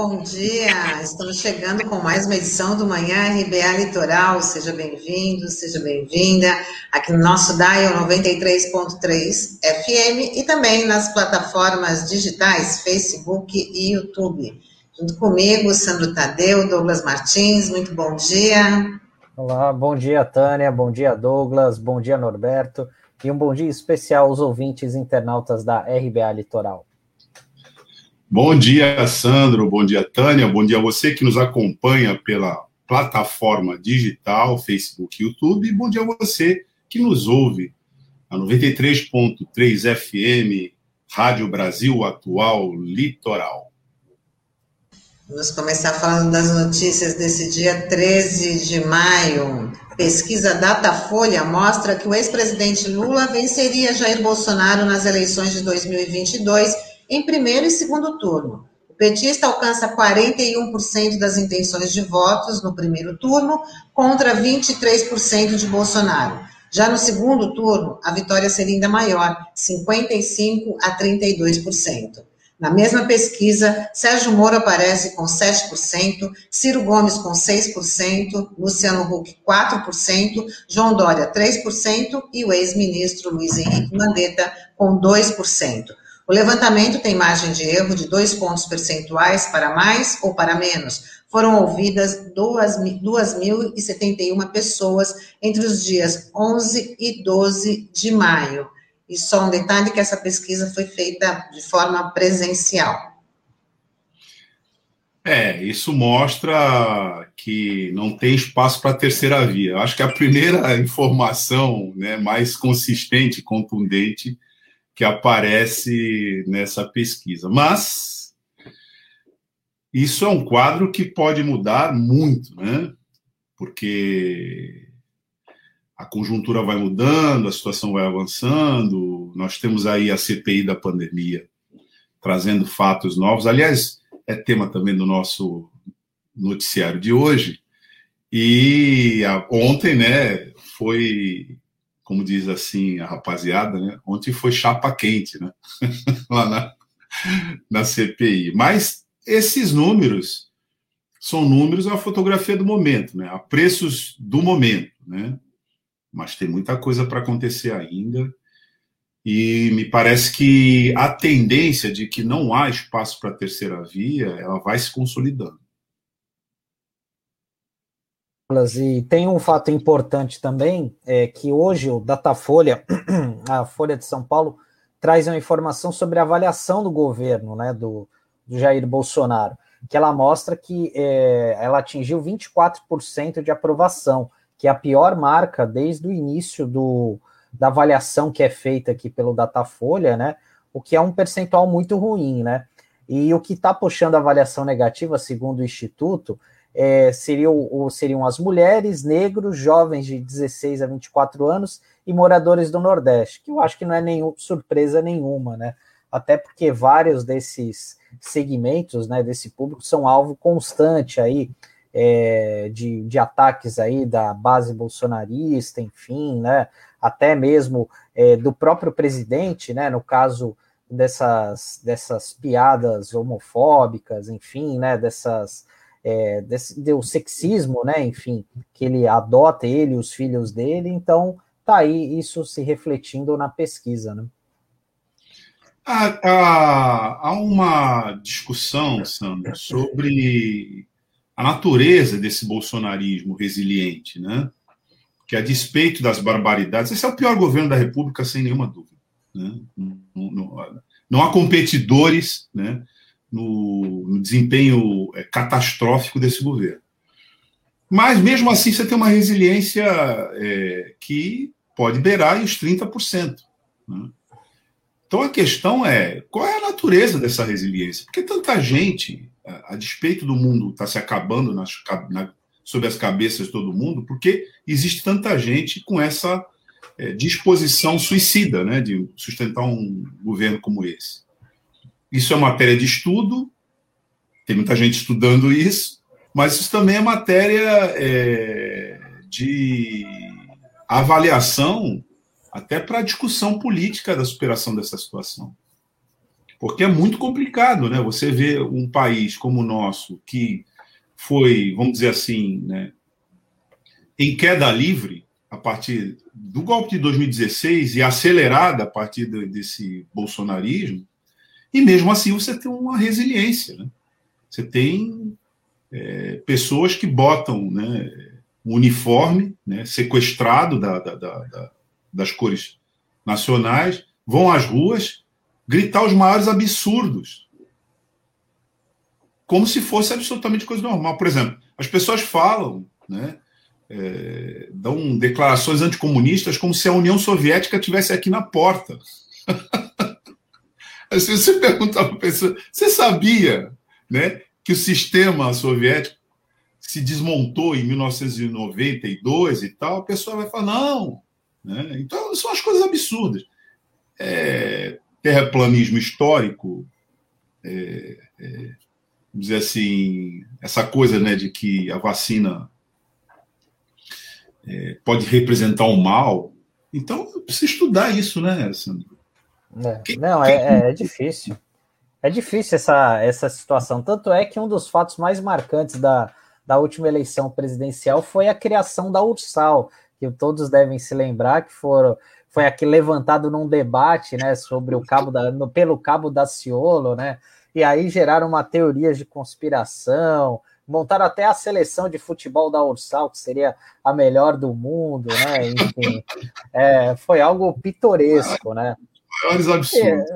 bom dia. Estamos chegando com mais uma edição do Manhã RBA Litoral. Seja bem-vindo, seja bem-vinda. Aqui no nosso dial 93.3 FM e também nas plataformas digitais Facebook e YouTube. Junto comigo, Sandro Tadeu, Douglas Martins. Muito bom dia. Olá, bom dia, Tânia. Bom dia, Douglas. Bom dia, Norberto. E um bom dia especial aos ouvintes internautas da RBA Litoral. Bom dia, Sandro. Bom dia, Tânia. Bom dia a você que nos acompanha pela plataforma digital, Facebook e YouTube. Bom dia a você que nos ouve a 93.3 FM, Rádio Brasil Atual Litoral. Vamos começar falando das notícias desse dia 13 de maio. Pesquisa Datafolha mostra que o ex-presidente Lula venceria Jair Bolsonaro nas eleições de 2022 em primeiro e segundo turno. O petista alcança 41% das intenções de votos no primeiro turno, contra 23% de Bolsonaro. Já no segundo turno, a vitória seria ainda maior, 55% a 32%. Na mesma pesquisa, Sérgio Moro aparece com 7%, Ciro Gomes com 6%, Luciano Huck 4%, João Dória 3% e o ex-ministro Luiz Henrique Mandetta com 2%. O levantamento tem margem de erro de dois pontos percentuais para mais ou para menos. Foram ouvidas 2.071 pessoas entre os dias 11 e 12 de maio. E só um detalhe que essa pesquisa foi feita de forma presencial. É, isso mostra que não tem espaço para a terceira via. Acho que a primeira informação né, mais consistente, contundente, que aparece nessa pesquisa. Mas isso é um quadro que pode mudar muito, né? Porque a conjuntura vai mudando, a situação vai avançando, nós temos aí a CPI da pandemia trazendo fatos novos. Aliás, é tema também do nosso noticiário de hoje. E ontem, né, foi como diz assim a rapaziada, né? Ontem foi chapa quente, né? Lá na, na CPI. Mas esses números são números a fotografia do momento, né? A preços do momento, né? Mas tem muita coisa para acontecer ainda. E me parece que a tendência de que não há espaço para a terceira via, ela vai se consolidando. E tem um fato importante também, é que hoje o Datafolha, a Folha de São Paulo, traz uma informação sobre a avaliação do governo, né, do, do Jair Bolsonaro, que ela mostra que é, ela atingiu 24% de aprovação, que é a pior marca desde o início do, da avaliação que é feita aqui pelo Datafolha, né, o que é um percentual muito ruim, né, e o que está puxando a avaliação negativa, segundo o Instituto, é, seriam, seriam as mulheres, negros, jovens de 16 a 24 anos e moradores do Nordeste, que eu acho que não é nenhum, surpresa nenhuma, né? Até porque vários desses segmentos, né, desse público são alvo constante aí é, de, de ataques aí da base bolsonarista, enfim, né? Até mesmo é, do próprio presidente, né? No caso dessas, dessas piadas homofóbicas, enfim, né? Dessas é, desse, do sexismo, né? Enfim, que ele adota ele e os filhos dele. Então, tá aí isso se refletindo na pesquisa, né? Há, há, há uma discussão, Sandro, sobre a natureza desse bolsonarismo resiliente, né? Que a despeito das barbaridades, esse é o pior governo da República, sem nenhuma dúvida. Né? Não, não, não há competidores, né? No, no desempenho é, catastrófico desse governo. Mas, mesmo assim, você tem uma resiliência é, que pode beirar os 30%. Né? Então, a questão é qual é a natureza dessa resiliência? Porque tanta gente, a, a despeito do mundo estar tá se acabando nas, na, sobre as cabeças de todo mundo, porque existe tanta gente com essa é, disposição suicida né, de sustentar um governo como esse. Isso é matéria de estudo, tem muita gente estudando isso, mas isso também é matéria é, de avaliação até para a discussão política da superação dessa situação. Porque é muito complicado, né? Você vê um país como o nosso, que foi, vamos dizer assim, né, em queda livre a partir do golpe de 2016 e acelerada a partir desse bolsonarismo, e mesmo assim você tem uma resiliência. Né? Você tem é, pessoas que botam né, um uniforme né, sequestrado da, da, da, das cores nacionais, vão às ruas gritar os maiores absurdos. Como se fosse absolutamente coisa normal. Por exemplo, as pessoas falam, né, é, dão declarações anticomunistas como se a União Soviética tivesse aqui na porta. Se você perguntar para a pessoa, você sabia né, que o sistema soviético se desmontou em 1992 e tal? A pessoa vai falar, não. Né? Então, são as coisas absurdas. É, terraplanismo histórico, é, é, dizer assim, essa coisa né, de que a vacina é, pode representar o mal. Então, precisa estudar isso, né, Sandro? É, não, é, é, é, difícil. É difícil essa, essa situação. Tanto é que um dos fatos mais marcantes da, da última eleição presidencial foi a criação da Ursal, que todos devem se lembrar que foram, foi aqui levantado num debate né, sobre o cabo da, no, pelo cabo da Ciolo, né? E aí geraram uma teoria de conspiração, montaram até a seleção de futebol da Ursal, que seria a melhor do mundo, né? Enfim, é, foi algo pitoresco, né? Maiores absurdos.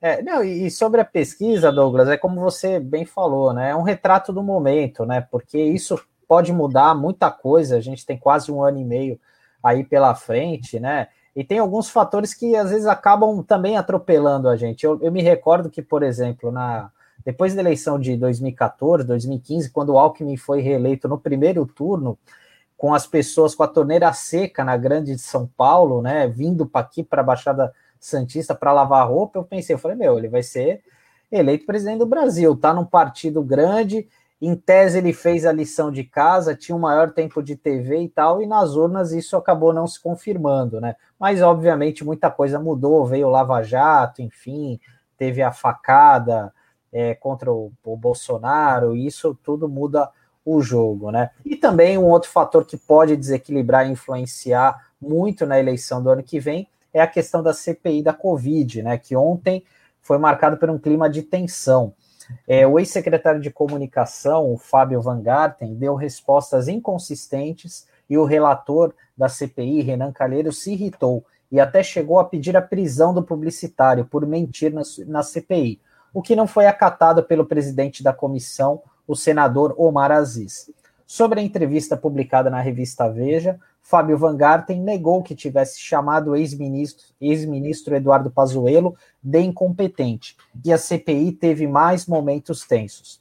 É, é, não, e sobre a pesquisa, Douglas, é como você bem falou, né? É um retrato do momento, né? Porque isso pode mudar muita coisa. A gente tem quase um ano e meio aí pela frente, né? E tem alguns fatores que às vezes acabam também atropelando a gente. Eu, eu me recordo que, por exemplo, na, depois da eleição de 2014, 2015, quando o Alckmin foi reeleito no primeiro turno, com as pessoas com a torneira seca na Grande de São Paulo, né, vindo para aqui para a Baixada Santista para lavar roupa, eu pensei, eu falei, meu, ele vai ser eleito presidente do Brasil, tá num partido grande, em tese ele fez a lição de casa, tinha um maior tempo de TV e tal, e nas urnas isso acabou não se confirmando, né? Mas obviamente muita coisa mudou, veio o Lava Jato, enfim, teve a facada, é, contra o, o Bolsonaro, e isso tudo muda o jogo, né? E também um outro fator que pode desequilibrar e influenciar muito na eleição do ano que vem é a questão da CPI da Covid, né? Que ontem foi marcado por um clima de tensão. É, o ex-secretário de comunicação, o Fábio Van Garten, deu respostas inconsistentes e o relator da CPI, Renan Calheiro, se irritou e até chegou a pedir a prisão do publicitário por mentir na, na CPI o que não foi acatado pelo presidente da comissão, o senador Omar Aziz. Sobre a entrevista publicada na revista Veja, Fábio Van Garten negou que tivesse chamado o ex-ministro ex Eduardo Pazuello de incompetente, e a CPI teve mais momentos tensos.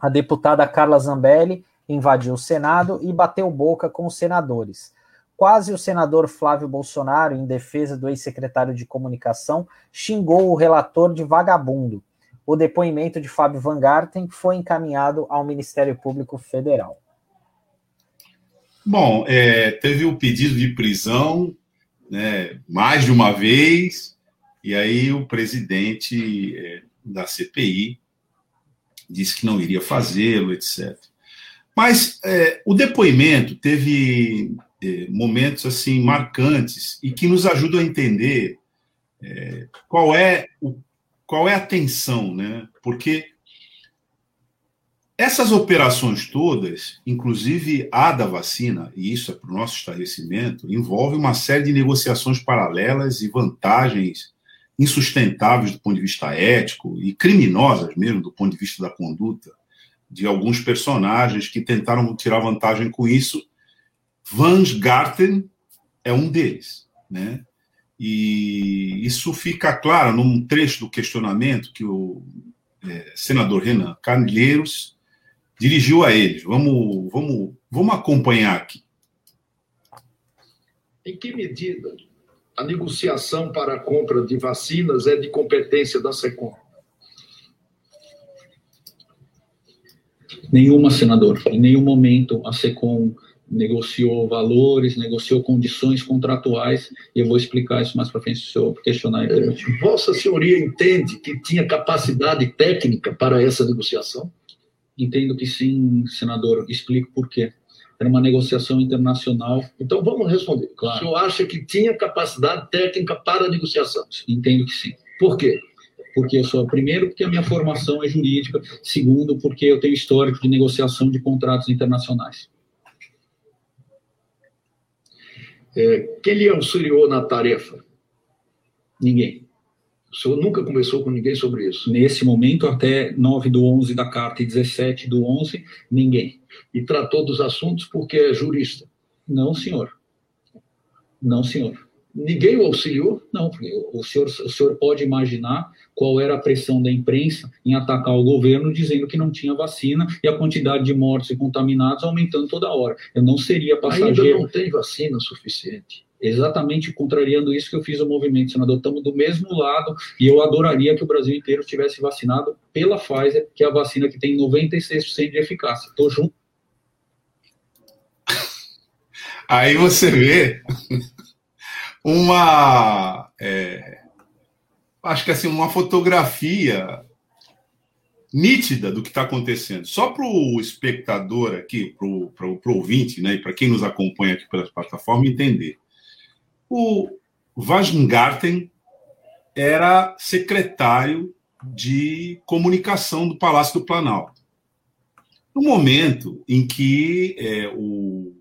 A deputada Carla Zambelli invadiu o Senado e bateu boca com os senadores. Quase o senador Flávio Bolsonaro, em defesa do ex-secretário de comunicação, xingou o relator de vagabundo o depoimento de Fábio Van Garten foi encaminhado ao Ministério Público Federal. Bom, é, teve o pedido de prisão né, mais de uma vez, e aí o presidente é, da CPI disse que não iria fazê-lo, etc. Mas é, o depoimento teve é, momentos assim marcantes e que nos ajudam a entender é, qual é o qual é a tensão, né? Porque essas operações todas, inclusive a da vacina, e isso é para o nosso esclarecimento, envolve uma série de negociações paralelas e vantagens insustentáveis do ponto de vista ético e criminosas mesmo do ponto de vista da conduta de alguns personagens que tentaram tirar vantagem com isso. Vans Garten é um deles, né? E isso fica claro num trecho do questionamento que o é, senador Renan Carneiros dirigiu a eles. Vamos, vamos, vamos acompanhar aqui. Em que medida a negociação para a compra de vacinas é de competência da SECOM? Nenhuma, senador. Em nenhum momento a SECOM negociou valores, negociou condições contratuais, e eu vou explicar isso mais para frente se o senhor questionar. É, Vossa Senhoria entende que tinha capacidade técnica para essa negociação? Entendo que sim, senador. Explico por quê. Era uma negociação internacional. Então vamos responder. Claro. O senhor acha que tinha capacidade técnica para a negociação? Entendo que sim. Por quê? Porque eu sou, primeiro, porque a minha formação é jurídica, segundo, porque eu tenho histórico de negociação de contratos internacionais. É, quem lhe auxiliou na tarefa? Ninguém. O senhor nunca conversou com ninguém sobre isso? Nesse momento, até 9 do 11 da carta e 17 do 11, ninguém. E tratou dos assuntos porque é jurista? Não, senhor. Não, senhor. Ninguém o auxiliou? Não, porque o senhor, o senhor pode imaginar qual era a pressão da imprensa em atacar o governo dizendo que não tinha vacina e a quantidade de mortos e contaminados aumentando toda hora. Eu não seria passageiro. Ainda não tem vacina suficiente. Exatamente contrariando isso que eu fiz o movimento, senador. Estamos do mesmo lado e eu adoraria que o Brasil inteiro estivesse vacinado pela Pfizer, que é a vacina que tem 96% de eficácia. Estou junto. Aí você vê uma. É, acho que assim, uma fotografia nítida do que está acontecendo. Só para o espectador aqui, para o ouvinte, né, e para quem nos acompanha aqui pela plataforma entender. O Wagengarten era secretário de comunicação do Palácio do Planalto. No momento em que é, o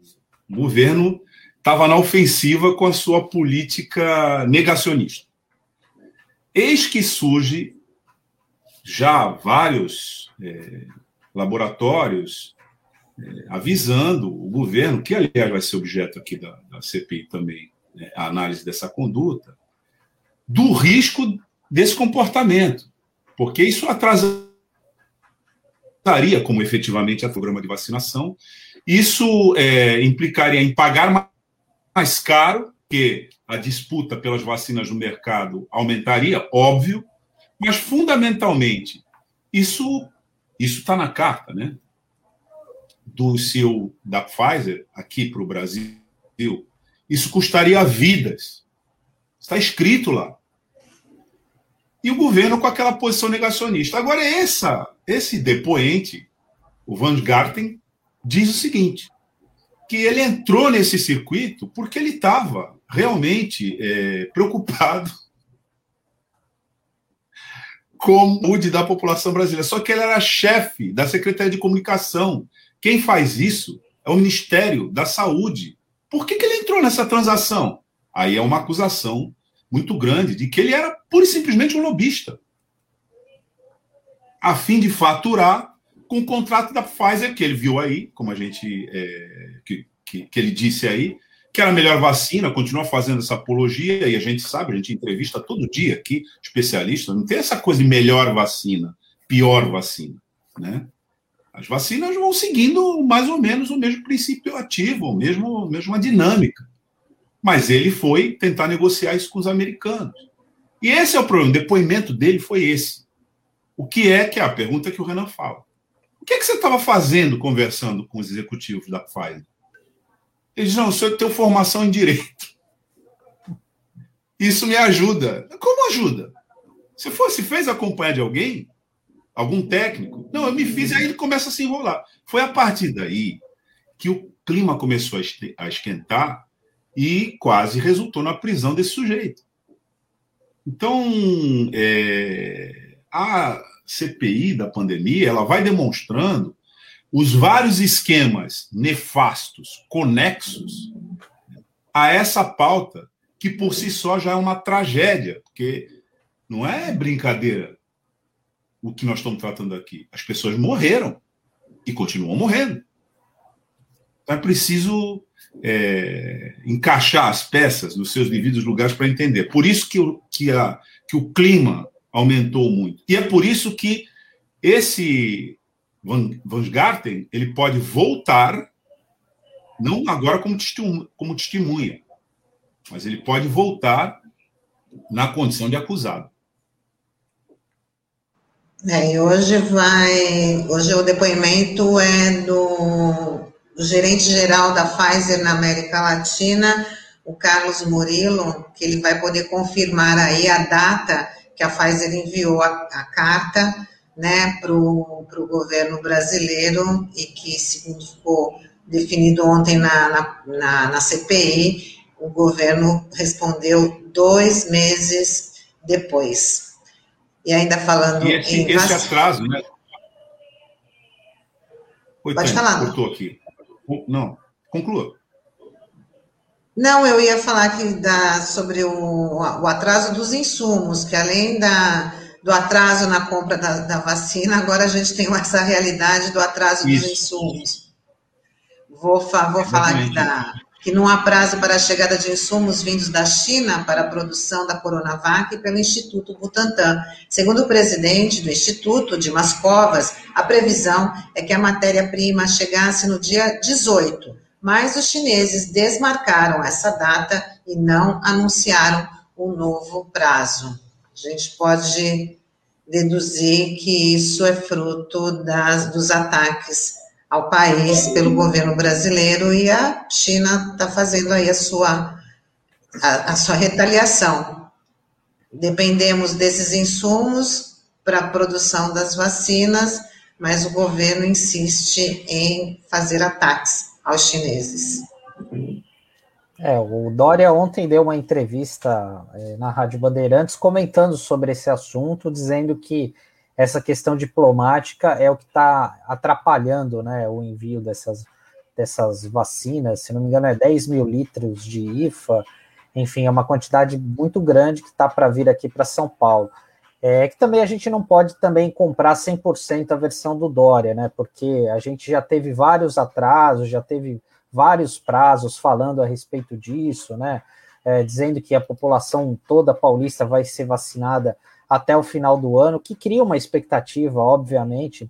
governo estava na ofensiva com a sua política negacionista. Eis que surge já vários é, laboratórios é, avisando o governo, que aliás vai ser objeto aqui da, da CPI também, a análise dessa conduta, do risco desse comportamento, porque isso atrasaria como efetivamente a programa de vacinação, isso é, implicaria em pagar mais caro, que a disputa pelas vacinas no mercado aumentaria, óbvio, mas fundamentalmente isso isso está na carta, né? Do CEO da Pfizer aqui para o Brasil, isso custaria vidas. Está escrito lá. E o governo com aquela posição negacionista. Agora, essa, esse depoente, o Van Garten, diz o seguinte: que ele entrou nesse circuito porque ele estava realmente é, preocupado com a saúde da população brasileira. Só que ele era chefe da Secretaria de Comunicação. Quem faz isso é o Ministério da Saúde. Por que, que ele entrou nessa transação? Aí é uma acusação muito grande de que ele era pura e simplesmente um lobista, a fim de faturar com o contrato da Pfizer, que ele viu aí, como a gente. É, que, que, que, ele disse aí, que era a melhor vacina, continua fazendo essa apologia, e a gente sabe, a gente entrevista todo dia aqui, especialistas, não tem essa coisa de melhor vacina, pior vacina, né? As vacinas vão seguindo mais ou menos o mesmo princípio ativo, o mesmo, mesma dinâmica. Mas ele foi tentar negociar isso com os americanos. E esse é o problema. O depoimento dele foi esse. O que é que é a pergunta que o Renan fala? O que, é que você estava fazendo conversando com os executivos da Pfizer? Eles não, o senhor tem formação em direito. Isso me ajuda. Como ajuda? Se fosse fez acompanhar de alguém, algum técnico, não, eu me fiz e aí ele começa a se enrolar. Foi a partir daí que o clima começou a esquentar e quase resultou na prisão desse sujeito. Então, é, a, CPI da pandemia, ela vai demonstrando os vários esquemas nefastos, conexos a essa pauta, que por si só já é uma tragédia, porque não é brincadeira o que nós estamos tratando aqui. As pessoas morreram e continuam morrendo. Então é preciso é, encaixar as peças nos seus devidos lugares para entender. Por isso que o, que, a, que o clima aumentou muito. E é por isso que esse Van, Van Garten, ele pode voltar, não agora como testemunha, como testemunha, mas ele pode voltar na condição de acusado. É, hoje vai. Hoje o depoimento é do o gerente-geral da Pfizer na América Latina, o Carlos Murilo, que ele vai poder confirmar aí a data que a Pfizer enviou a, a carta né, para o governo brasileiro e que, segundo ficou definido ontem na, na, na, na CPI, o governo respondeu dois meses depois. E ainda falando e esse, em esse atraso, né? Oi, Pode falar. Cortou aqui. Não, conclua. Não, eu ia falar que da, sobre o, o atraso dos insumos, que além da, do atraso na compra da, da, vacina, agora a gente tem essa realidade do atraso Isso. dos insumos. Vou, fa, vou falar aqui da, que não há prazo para a chegada de insumos vindos da China para a produção da Coronavac pelo Instituto Butantan. Segundo o presidente do Instituto, Dimas Covas, a previsão é que a matéria-prima chegasse no dia 18, mas os chineses desmarcaram essa data e não anunciaram o novo prazo. A gente pode deduzir que isso é fruto das, dos ataques ao país pelo governo brasileiro e a China está fazendo aí a sua, a, a sua retaliação. Dependemos desses insumos para a produção das vacinas, mas o governo insiste em fazer ataques aos chineses. É, o Dória ontem deu uma entrevista é, na Rádio Bandeirantes comentando sobre esse assunto, dizendo que essa questão diplomática é o que está atrapalhando né, o envio dessas, dessas vacinas. Se não me engano, é 10 mil litros de IFA, enfim, é uma quantidade muito grande que está para vir aqui para São Paulo. É que também a gente não pode também comprar 100% a versão do Dória, né? Porque a gente já teve vários atrasos, já teve vários prazos falando a respeito disso, né? É, dizendo que a população toda paulista vai ser vacinada até o final do ano, que cria uma expectativa, obviamente,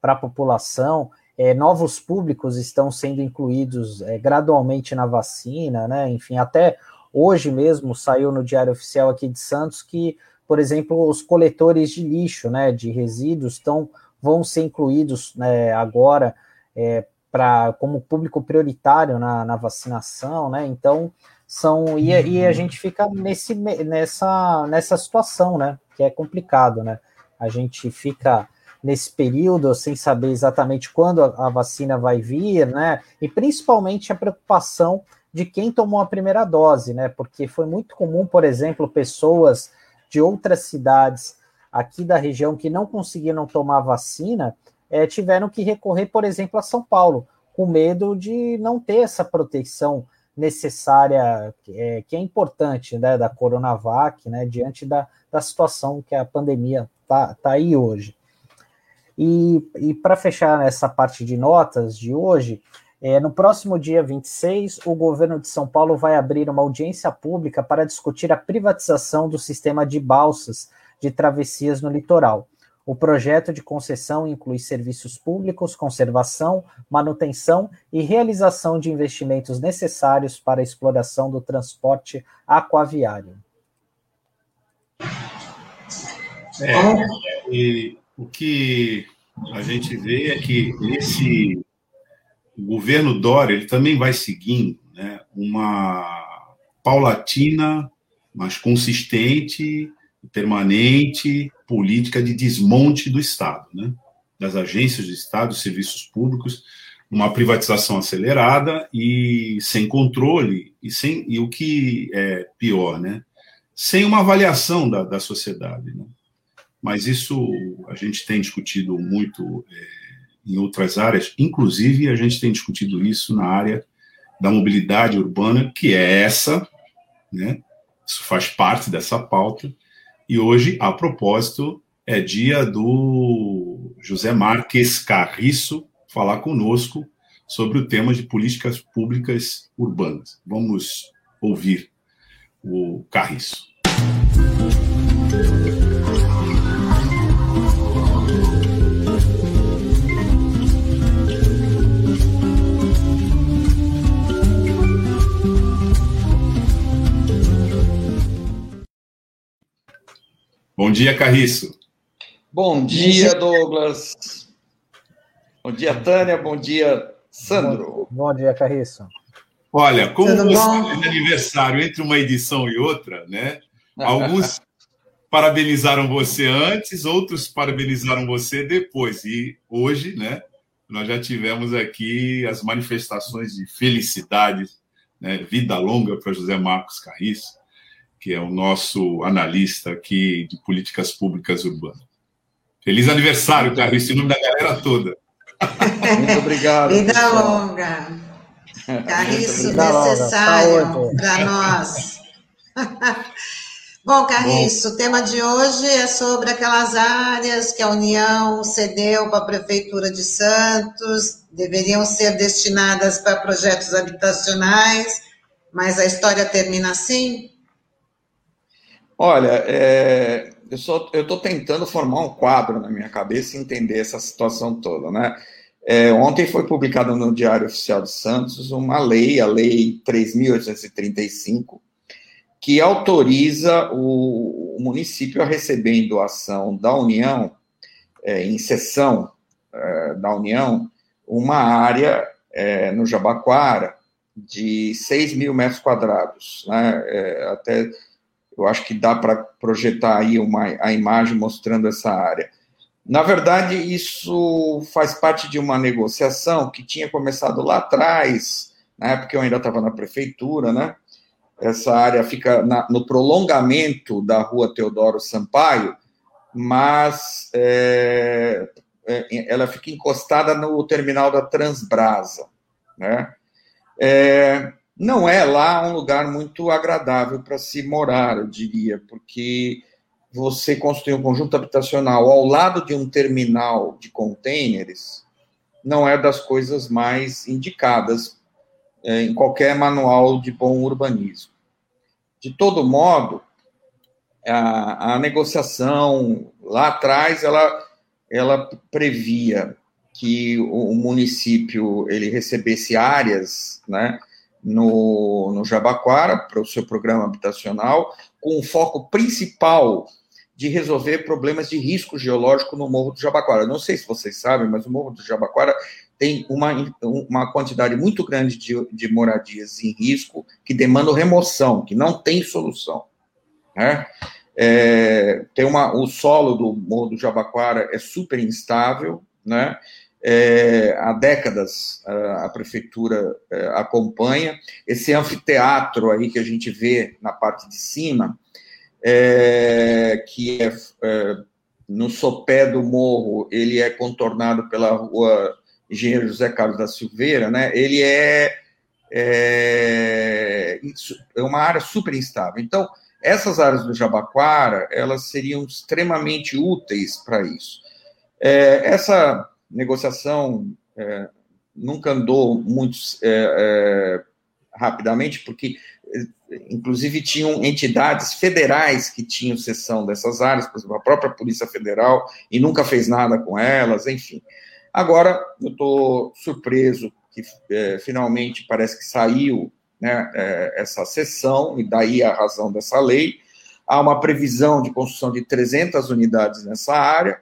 para a população. É, novos públicos estão sendo incluídos é, gradualmente na vacina, né? Enfim, até hoje mesmo saiu no Diário Oficial aqui de Santos que por exemplo, os coletores de lixo, né, de resíduos, estão, vão ser incluídos né, agora é, para como público prioritário na, na vacinação, né? Então são e, e, a uhum. gente fica nesse nessa nessa situação, né? Que é complicado, né? A gente fica nesse período sem saber exatamente quando a, a vacina vai vir, né? E principalmente a preocupação de quem tomou a primeira dose, né? Porque foi muito comum, por exemplo, pessoas de outras cidades aqui da região que não conseguiram tomar vacina, é, tiveram que recorrer, por exemplo, a São Paulo, com medo de não ter essa proteção necessária, é, que é importante, né, da Coronavac, né, diante da, da situação que a pandemia está tá aí hoje. E, e para fechar essa parte de notas de hoje, é, no próximo dia 26, o governo de São Paulo vai abrir uma audiência pública para discutir a privatização do sistema de balsas de travessias no litoral. O projeto de concessão inclui serviços públicos, conservação, manutenção e realização de investimentos necessários para a exploração do transporte aquaviário. É, e o que a gente vê é que esse governo Dória ele também vai seguindo né, uma paulatina, mas consistente, permanente política de desmonte do Estado, né, das agências do Estado, serviços públicos, uma privatização acelerada e sem controle e sem e o que é pior, né, sem uma avaliação da, da sociedade. Né? Mas isso a gente tem discutido muito. É, em outras áreas, inclusive a gente tem discutido isso na área da mobilidade urbana, que é essa, né? Isso faz parte dessa pauta. E hoje, a propósito, é dia do José Marques Carriço falar conosco sobre o tema de políticas públicas urbanas. Vamos ouvir o Carriço. Bom dia, Carriço. Bom dia, Douglas. Bom dia, Tânia. Bom dia, Sandro. Bom, dia, Carriço. Olha, como Tudo você bom? fez aniversário entre uma edição e outra, né? Alguns parabenizaram você antes, outros parabenizaram você depois. E hoje, né, nós já tivemos aqui as manifestações de felicidade, né, vida longa para José Marcos Carriço, que é o nosso analista aqui de políticas públicas urbanas. Feliz aniversário, Carriço, em nome da galera toda. Muito obrigado. Vida pessoal. longa. Carriço necessário para nós. Bom, Carriço, o tema de hoje é sobre aquelas áreas que a União cedeu para a Prefeitura de Santos, deveriam ser destinadas para projetos habitacionais, mas a história termina assim? Olha, é, eu estou tentando formar um quadro na minha cabeça e entender essa situação toda, né? É, ontem foi publicada no Diário Oficial de Santos uma lei, a Lei 3.835, que autoriza o, o, município a receber em doação da União, é, em sessão é, da União, uma área é, no Jabaquara de 6 mil metros quadrados. Né? É, até eu acho que dá para projetar aí uma, a imagem mostrando essa área. Na verdade, isso faz parte de uma negociação que tinha começado lá atrás, na época eu ainda estava na prefeitura, né? Essa área fica na, no prolongamento da rua Teodoro Sampaio, mas é, é, ela fica encostada no terminal da Transbrasa. Né? É, não é lá um lugar muito agradável para se morar, eu diria, porque você construir um conjunto habitacional ao lado de um terminal de contêineres não é das coisas mais indicadas é, em qualquer manual de bom urbanismo. De todo modo, a, a negociação lá atrás ela, ela previa que o, o município ele recebesse áreas, né, no, no Jabaquara para o seu programa habitacional, com o foco principal de resolver problemas de risco geológico no Morro do Jabaquara. Não sei se vocês sabem, mas o Morro do Jabaquara tem uma, uma quantidade muito grande de, de moradias em risco que demandam remoção, que não tem solução. Né? É, tem uma, o solo do Morro do Jabaquara é super instável, né? É, há décadas a, a prefeitura é, acompanha. Esse anfiteatro aí que a gente vê na parte de cima, é, que é, é no sopé do morro, ele é contornado pela rua engenheiro José Carlos da Silveira, né, ele é, é, é uma área super instável. Então, essas áreas do Jabaquara, elas seriam extremamente úteis para isso. É, essa negociação é, nunca andou muito é, é, rapidamente, porque, inclusive, tinham entidades federais que tinham sessão dessas áreas, por exemplo, a própria Polícia Federal, e nunca fez nada com elas, enfim. Agora, eu estou surpreso que é, finalmente parece que saiu né, é, essa sessão, e daí a razão dessa lei. Há uma previsão de construção de 300 unidades nessa área.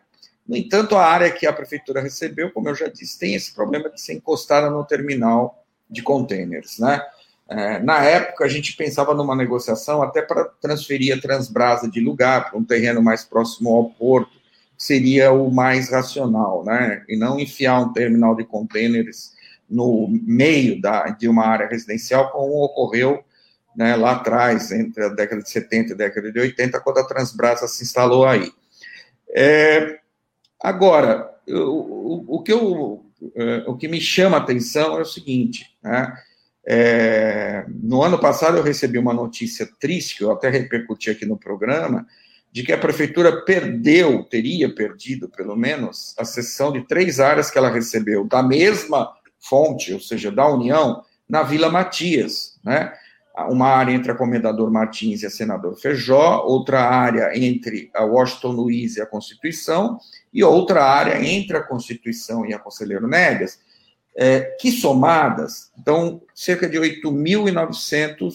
No entanto, a área que a prefeitura recebeu, como eu já disse, tem esse problema de ser encostada no terminal de contêineres. Né? É, na época, a gente pensava numa negociação até para transferir a Transbrasa de lugar para um terreno mais próximo ao porto, seria o mais racional, né? E não enfiar um terminal de contêineres no meio da, de uma área residencial, como ocorreu né, lá atrás, entre a década de 70 e a década de 80, quando a Transbrasa se instalou aí. É, agora, o, o, que eu, é, o que me chama a atenção é o seguinte, né? É, no ano passado eu recebi uma notícia triste, que eu até repercuti aqui no programa, de que a prefeitura perdeu, teria perdido, pelo menos, a cessão de três áreas que ela recebeu da mesma fonte, ou seja, da União, na Vila Matias, né? Uma área entre a Comendador Martins e a Senador Feijó, outra área entre a Washington Luiz e a Constituição, e outra área entre a Constituição e a Conselheiro Negas, é, que somadas dão cerca de 8.900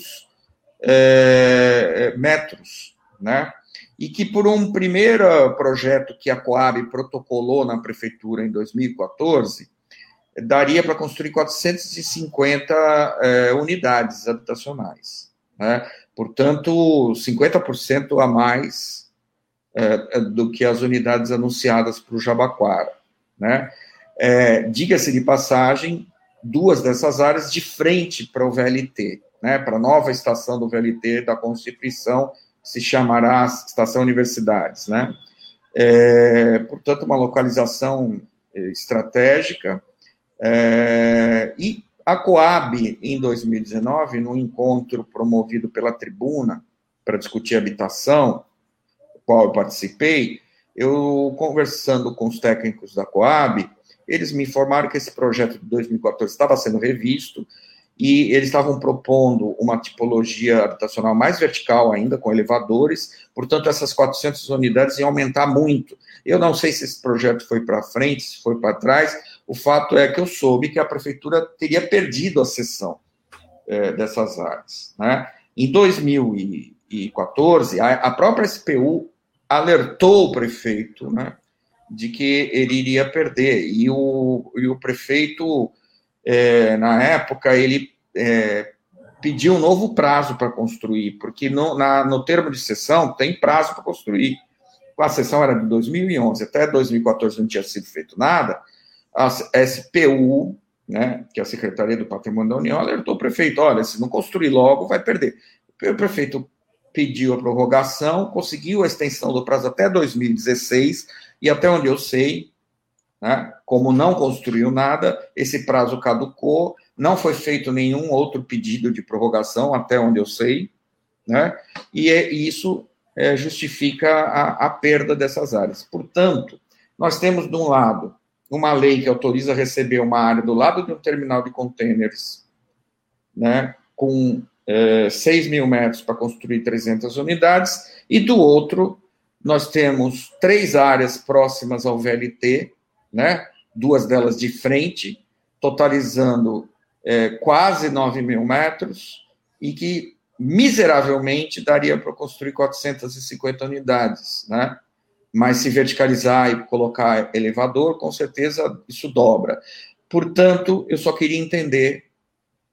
é, metros, né? e que, por um primeiro projeto que a Coab protocolou na prefeitura em 2014, daria para construir 450 é, unidades habitacionais. Né? Portanto, 50% a mais é, do que as unidades anunciadas para o Jabaquara. Né? É, Diga-se de passagem, duas dessas áreas de frente para o VLT, né? para a nova estação do VLT da Constituição, se chamará Estação Universidades. Né? É, portanto, uma localização estratégica. E a Coab, em 2019, num encontro promovido pela Tribuna para discutir habitação, qual eu participei, eu conversando com os técnicos da Coab, eles me informaram que esse projeto de 2014 estava sendo revisto e eles estavam propondo uma tipologia habitacional mais vertical ainda, com elevadores, portanto, essas 400 unidades iam aumentar muito. Eu não sei se esse projeto foi para frente, se foi para trás, o fato é que eu soube que a prefeitura teria perdido a cessão é, dessas áreas. Né? Em 2014, a, a própria SPU alertou o prefeito né, de que ele iria perder, e o, e o prefeito é, na época, ele é, pediu um novo prazo para construir, porque no, na, no termo de sessão tem prazo para construir. A sessão era de 2011, até 2014 não tinha sido feito nada. A SPU, né, que é a Secretaria do Patrimônio da União, alertou o prefeito: olha, se não construir logo, vai perder. O prefeito pediu a prorrogação, conseguiu a extensão do prazo até 2016, e até onde eu sei, né? Como não construiu nada, esse prazo caducou, não foi feito nenhum outro pedido de prorrogação, até onde eu sei, né? e, é, isso é, justifica a, a perda dessas áreas. Portanto, nós temos, de um lado, uma lei que autoriza receber uma área do lado de um terminal de contêineres, né, com é, 6 mil metros para construir 300 unidades, e do outro, nós temos três áreas próximas ao VLT, né? duas delas de frente, totalizando é, quase 9 mil metros, e que miseravelmente daria para construir 450 unidades, né? Mas se verticalizar e colocar elevador, com certeza isso dobra. Portanto, eu só queria entender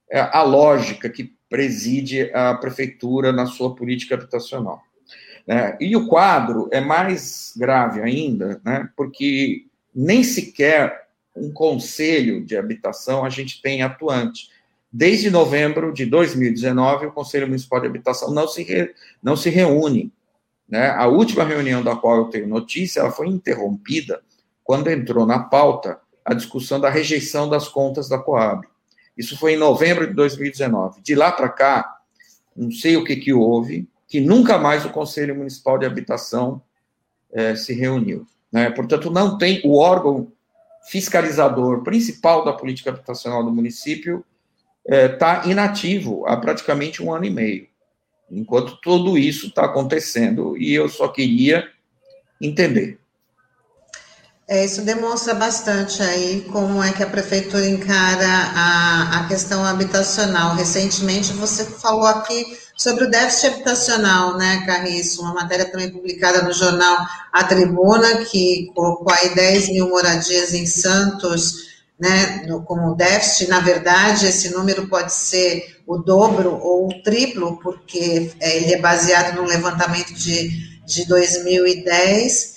é, a lógica que preside a prefeitura na sua política habitacional. Né? E o quadro é mais grave ainda, né? porque nem sequer um conselho de habitação a gente tem atuante. Desde novembro de 2019, o Conselho Municipal de Habitação não se, re, não se reúne. Né? A última reunião da qual eu tenho notícia, ela foi interrompida quando entrou na pauta a discussão da rejeição das contas da Coab. Isso foi em novembro de 2019. De lá para cá, não sei o que, que houve, que nunca mais o Conselho Municipal de Habitação eh, se reuniu. Né? Portanto, não tem o órgão fiscalizador principal da política habitacional do município está é, inativo há praticamente um ano e meio, enquanto tudo isso está acontecendo e eu só queria entender. É, isso demonstra bastante aí como é que a prefeitura encara a, a questão habitacional. Recentemente você falou aqui Sobre o déficit habitacional, né, Carriço, uma matéria também publicada no jornal A Tribuna, que colocou aí 10 mil moradias em Santos, né, como déficit, na verdade, esse número pode ser o dobro ou o triplo, porque é, ele é baseado no levantamento de, de 2010,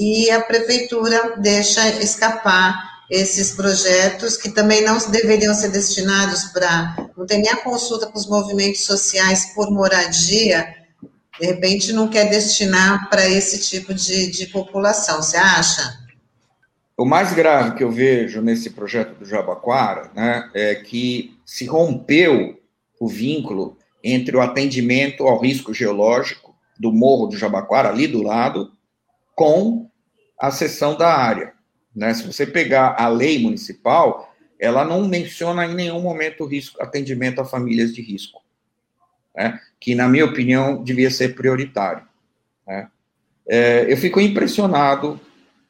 e a prefeitura deixa escapar esses projetos que também não deveriam ser destinados para. Não tem nem a consulta com os movimentos sociais por moradia, de repente não quer destinar para esse tipo de, de população, você acha? O mais grave que eu vejo nesse projeto do Jabaquara né, é que se rompeu o vínculo entre o atendimento ao risco geológico do Morro do Jabaquara, ali do lado, com a cessão da área. Né? Se você pegar a lei municipal, ela não menciona em nenhum momento o risco, atendimento a famílias de risco, né? que, na minha opinião, devia ser prioritário. Né? É, eu fico impressionado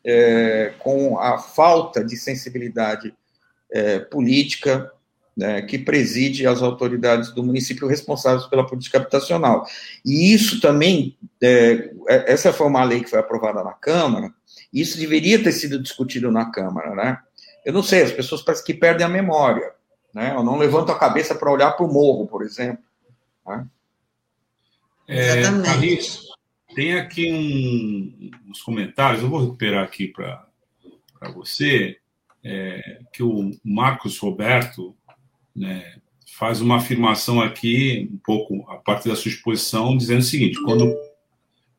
é, com a falta de sensibilidade é, política né, que preside as autoridades do município responsáveis pela política habitacional. E isso também, é, é essa foi uma lei que foi aprovada na Câmara, isso deveria ter sido discutido na Câmara, né? Eu não sei, as pessoas parecem que perdem a memória, né? Eu não levanto a cabeça para olhar para o morro, por exemplo. Né? É, Carlinhos, tem aqui um, uns comentários, eu vou recuperar aqui para você, é, que o Marcos Roberto né, faz uma afirmação aqui, um pouco a partir da sua exposição, dizendo o seguinte: quando,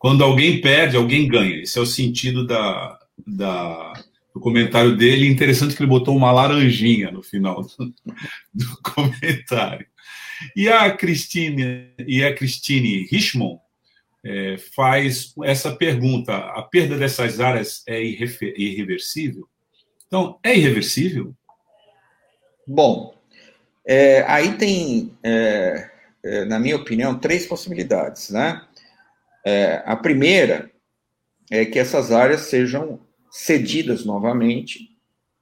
quando alguém perde, alguém ganha. Esse é o sentido da, da, do comentário dele. Interessante que ele botou uma laranjinha no final do, do comentário. E a Cristine, e a Christine Richmond é, faz essa pergunta: a perda dessas áreas é irreversível? Então, é irreversível? Bom, é, aí tem, é, é, na minha opinião, três possibilidades. Né? É, a primeira é que essas áreas sejam cedidas novamente,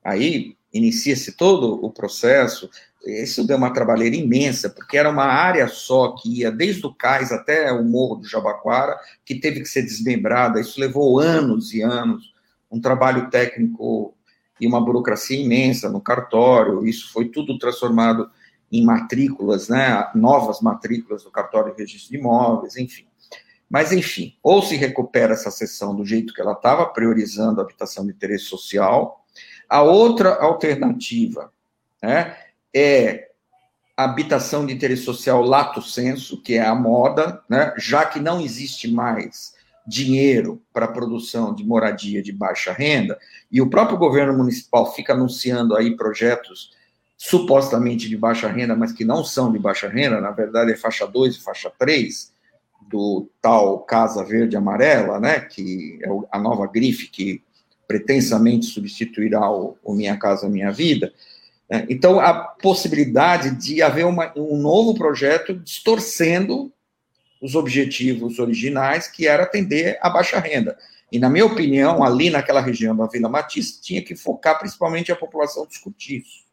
aí inicia-se todo o processo. Isso deu uma trabalheira imensa, porque era uma área só que ia desde o cais até o Morro do Jabaquara, que teve que ser desmembrada. Isso levou anos e anos, um trabalho técnico e uma burocracia imensa no cartório. Isso foi tudo transformado em matrículas, né, novas matrículas do cartório de registro de imóveis, enfim. Mas, enfim, ou se recupera essa sessão do jeito que ela estava, priorizando a habitação de interesse social. A outra alternativa né, é a habitação de interesse social lato senso, que é a moda, né, já que não existe mais dinheiro para a produção de moradia de baixa renda, e o próprio governo municipal fica anunciando aí projetos supostamente de baixa renda, mas que não são de baixa renda, na verdade é faixa 2 e faixa 3, do tal Casa Verde Amarela, né, que é a nova grife que pretensamente substituirá o, o Minha Casa Minha Vida. Né? Então, a possibilidade de haver uma, um novo projeto distorcendo os objetivos originais, que era atender a baixa renda. E, na minha opinião, ali naquela região da Vila Matista, tinha que focar principalmente a população dos cortiços,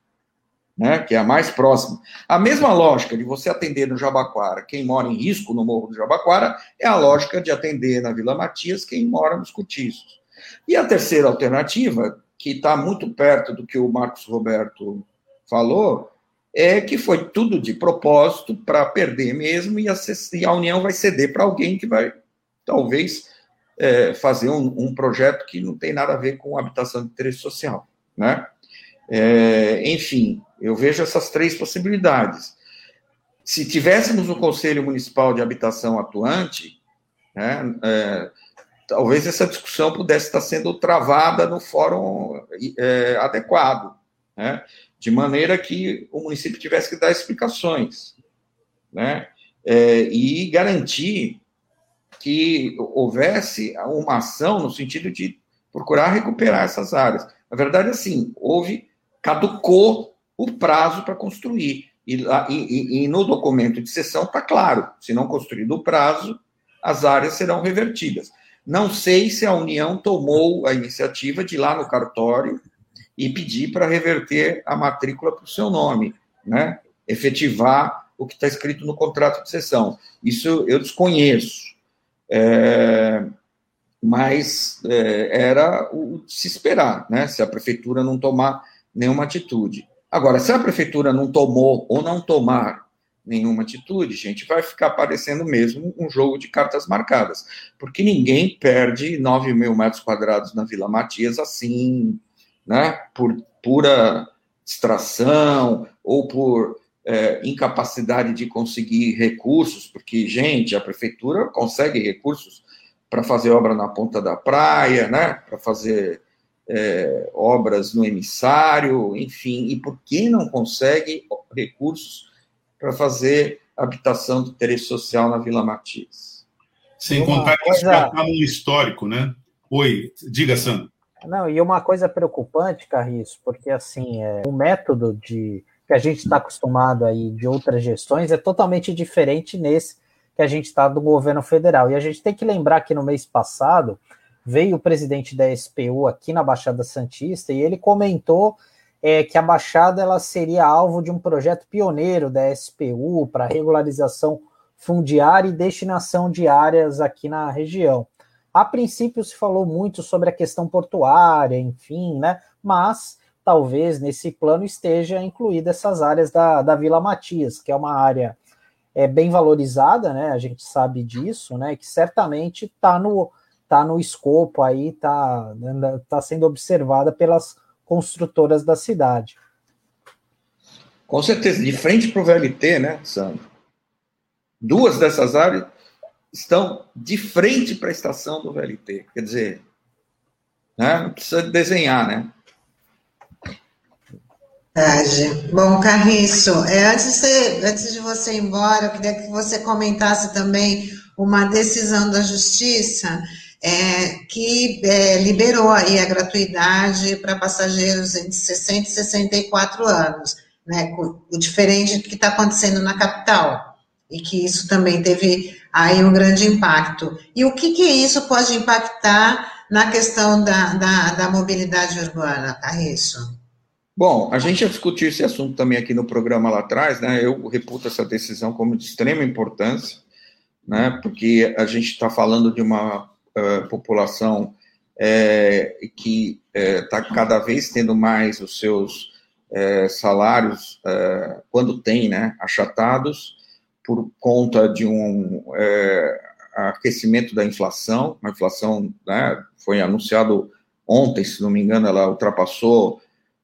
né, que é a mais próxima. A mesma lógica de você atender no Jabaquara quem mora em risco no Morro do Jabaquara é a lógica de atender na Vila Matias quem mora nos cortiços. E a terceira alternativa, que está muito perto do que o Marcos Roberto falou, é que foi tudo de propósito para perder mesmo e a, e a, União vai ceder para alguém que vai, talvez, é, fazer um, um, projeto que não tem nada a ver com habitação de interesse social, né? É, enfim, eu vejo essas três possibilidades. Se tivéssemos o Conselho Municipal de Habitação atuante, né, é, talvez essa discussão pudesse estar sendo travada no fórum é, adequado, né? de maneira que o município tivesse que dar explicações, né? É, e garantir que houvesse uma ação no sentido de procurar recuperar essas áreas. Na verdade, assim, houve, caducou o prazo para construir. E, e, e, no documento de sessão está claro: se não construído o prazo, as áreas serão revertidas. Não sei se a União tomou a iniciativa de ir lá no cartório e pedir para reverter a matrícula para o seu nome, né? efetivar o que está escrito no contrato de cessão. Isso eu desconheço. É, mas é, era o de se esperar, né? se a prefeitura não tomar nenhuma atitude. Agora, se a prefeitura não tomou ou não tomar nenhuma atitude, gente, vai ficar parecendo mesmo um jogo de cartas marcadas, porque ninguém perde 9 mil metros quadrados na Vila Matias assim, né, por pura distração ou por é, incapacidade de conseguir recursos, porque, gente, a prefeitura consegue recursos para fazer obra na ponta da praia, né, para fazer é, obras no emissário, enfim, e por que não consegue recursos para fazer habitação de interesse social na Vila Matias? Sem contar que isso já está no histórico, né? Oi, diga, Sandro. Não, e uma coisa preocupante, Carriço, porque assim, é, o método de que a gente está acostumado aí de outras gestões é totalmente diferente nesse que a gente está do governo federal. E a gente tem que lembrar que no mês passado veio o presidente da SPU aqui na Baixada Santista e ele comentou é, que a Baixada ela seria alvo de um projeto pioneiro da SPU para regularização fundiária e destinação de áreas aqui na região. A princípio se falou muito sobre a questão portuária, enfim, né? Mas talvez nesse plano esteja incluída essas áreas da, da Vila Matias, que é uma área é, bem valorizada, né? A gente sabe disso, né? Que certamente está no, tá no escopo aí, está tá sendo observada pelas construtoras da cidade. Com certeza, de frente para o VLT, né, Sandro? Duas dessas áreas estão de frente para a estação do VLT. Quer dizer, né, não precisa desenhar, né? Verdade. Bom, Carriço, é, antes, de você, antes de você ir embora, eu queria que você comentasse também uma decisão da Justiça é, que é, liberou aí a gratuidade para passageiros entre 60 e 64 anos, né, o diferente do que está acontecendo na capital, e que isso também teve aí um grande impacto. E o que, que isso pode impactar na questão da, da, da mobilidade urbana, Carriço? Bom, a gente já discutiu esse assunto também aqui no programa lá atrás, né? Eu reputo essa decisão como de extrema importância, né? Porque a gente está falando de uma uh, população é, que está é, cada vez tendo mais os seus salários, quando tem, né, achatados, por conta de um aquecimento da inflação. A inflação né, foi anunciado ontem, se não me engano, ela ultrapassou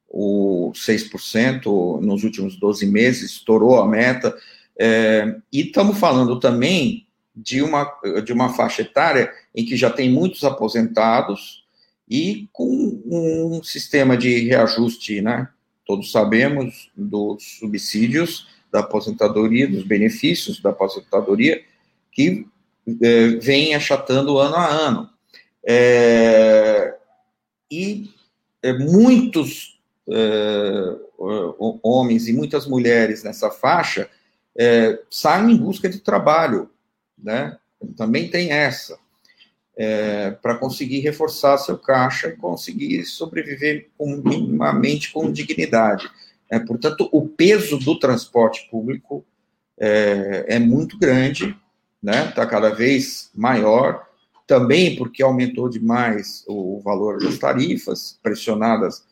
o 6% nos últimos 12 meses, estourou a meta. É, e estamos falando também de uma, de uma faixa etária em que já tem muitos aposentados e com um sistema de reajuste, né? Todos sabemos dos subsídios da aposentadoria, dos benefícios da aposentadoria, que é, vem achatando ano a ano. É, e é, muitos é, homens e muitas mulheres nessa faixa é, saem em busca de trabalho, né? Também tem essa. É, para conseguir reforçar seu caixa e conseguir sobreviver com, minimamente com dignidade. É, portanto, o peso do transporte público é, é muito grande, né? Está cada vez maior, também porque aumentou demais o valor das tarifas, pressionadas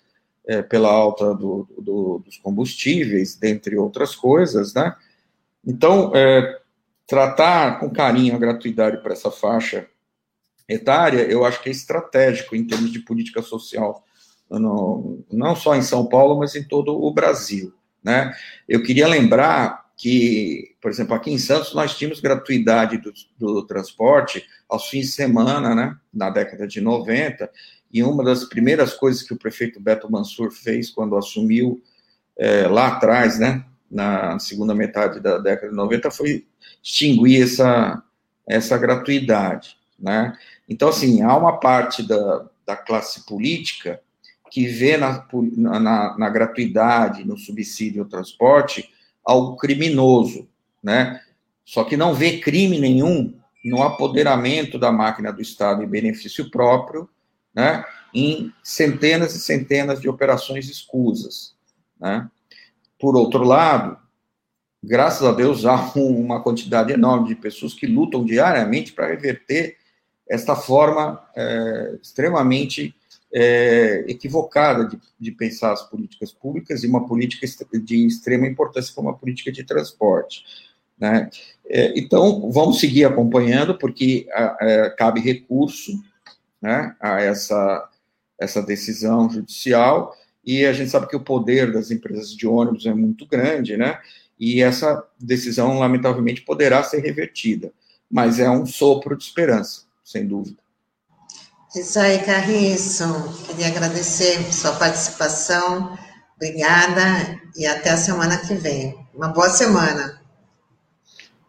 é, pela alta do, do, dos combustíveis, dentre outras coisas, né? Então, é, tratar com carinho a gratuidade para essa faixa etária, eu acho que é estratégico em termos de política social, não só em São Paulo, mas em todo o Brasil. Né? Eu queria lembrar que, por exemplo, aqui em Santos nós tínhamos gratuidade do, do transporte aos fins de semana, né, na década de 90, e uma das primeiras coisas que o prefeito Beto Mansur fez quando assumiu é, lá atrás, né, na segunda metade da década de 90, foi extinguir essa, essa gratuidade, né? Então, assim, há uma parte da, da classe política que vê na, na, na gratuidade, no subsídio ao transporte, algo criminoso, né? Só que não vê crime nenhum no apoderamento da máquina do Estado em benefício próprio, né? Em centenas e centenas de operações escusas, né? Por outro lado, graças a Deus, há uma quantidade enorme de pessoas que lutam diariamente para reverter esta forma é, extremamente é, equivocada de, de, pensar as políticas públicas e uma política de extrema importância como a política de transporte. Né? É, então, vamos seguir acompanhando, porque é, cabe recurso né, a essa, essa decisão judicial, e a gente sabe que o poder das empresas de ônibus é muito grande, né? e essa decisão, lamentavelmente, poderá ser revertida, mas é um sopro de esperança, sem dúvida. Isso aí, Carriço. Queria agradecer sua participação. Obrigada e até a semana que vem. Uma boa semana.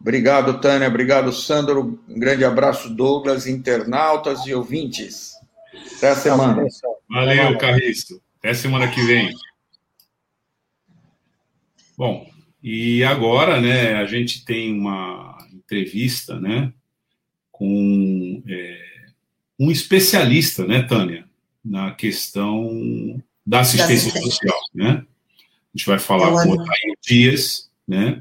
Obrigado, Tânia. Obrigado, Sandro. Um grande abraço, Douglas, internautas e ouvintes. Até a semana. Valeu, Carriço. Até semana que vem. Bom, e agora, né, a gente tem uma entrevista, né, com é, um especialista, né, Tânia, na questão da assistência social, né? A gente vai falar com o Otair Dias, né?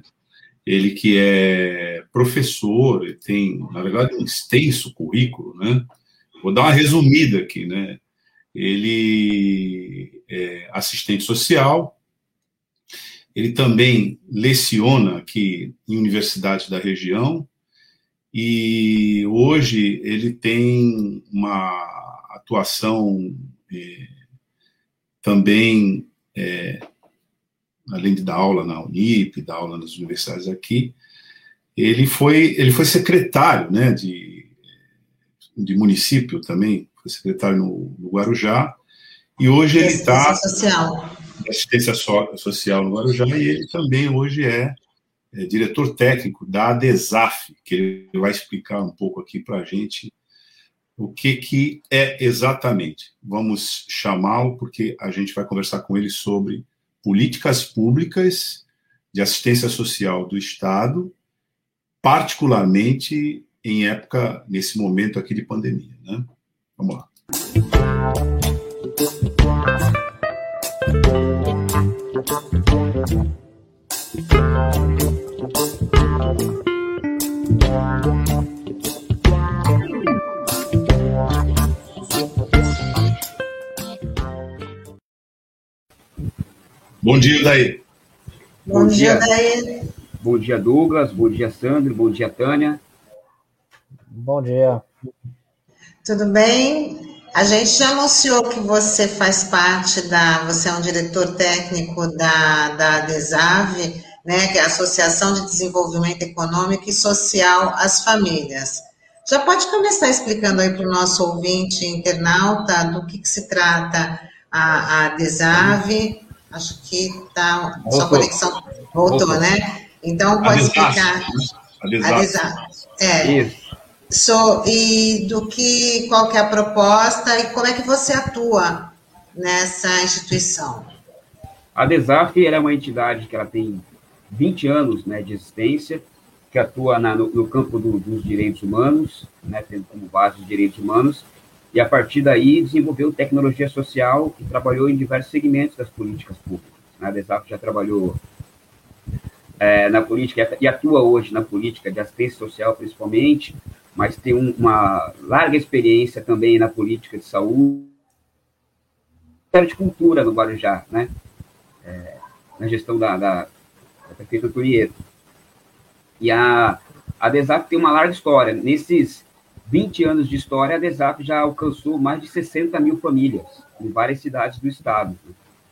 Ele que é professor, tem, na verdade, um extenso currículo, né? Vou dar uma resumida aqui, né? ele é assistente social, ele também leciona aqui em universidades da região, e hoje ele tem uma atuação é, também, é, além de dar aula na Unip, dar aula nas universidades aqui, ele foi, ele foi secretário né, de, de município também, foi secretário no, no Guarujá, e hoje ele está. Assistência social no Guarujá, e ele também hoje é é, diretor técnico da ADESAF, que ele vai explicar um pouco aqui para a gente o que, que é exatamente. Vamos chamá-lo, porque a gente vai conversar com ele sobre políticas públicas de assistência social do Estado, particularmente em época, nesse momento aqui de pandemia. Né? Vamos lá. Bom dia, Daí. Bom, bom dia, Daí. Bom dia, Douglas. Bom dia, Sandro. Bom dia, Tânia. Bom dia. Tudo bem? A gente já anunciou que você faz parte da. Você é um diretor técnico da, da DESAV, né, que é a Associação de Desenvolvimento Econômico e Social às Famílias. Já pode começar explicando aí para o nosso ouvinte internauta do que, que se trata a, a DESAV Acho que tá, sua conexão voltou, voltou, né? Então, pode explicar. Avisar. É. Isso. So, e do que, qual que é a proposta e como é que você atua nessa instituição? A DESAF é uma entidade que ela tem 20 anos né, de existência, que atua na, no, no, campo do, dos direitos humanos, né, tendo como base os direitos humanos, e a partir daí desenvolveu tecnologia social e trabalhou em diversos segmentos das políticas públicas. A DESAF já trabalhou é, na política e atua hoje na política de assistência social principalmente, mas tem um, uma larga experiência também na política de saúde, de cultura no Guarujá, né? É, na gestão da, da, da Turieto. E a, a DESAF tem uma larga história. Nesses 20 anos de história, a DESAP já alcançou mais de 60 mil famílias em várias cidades do estado.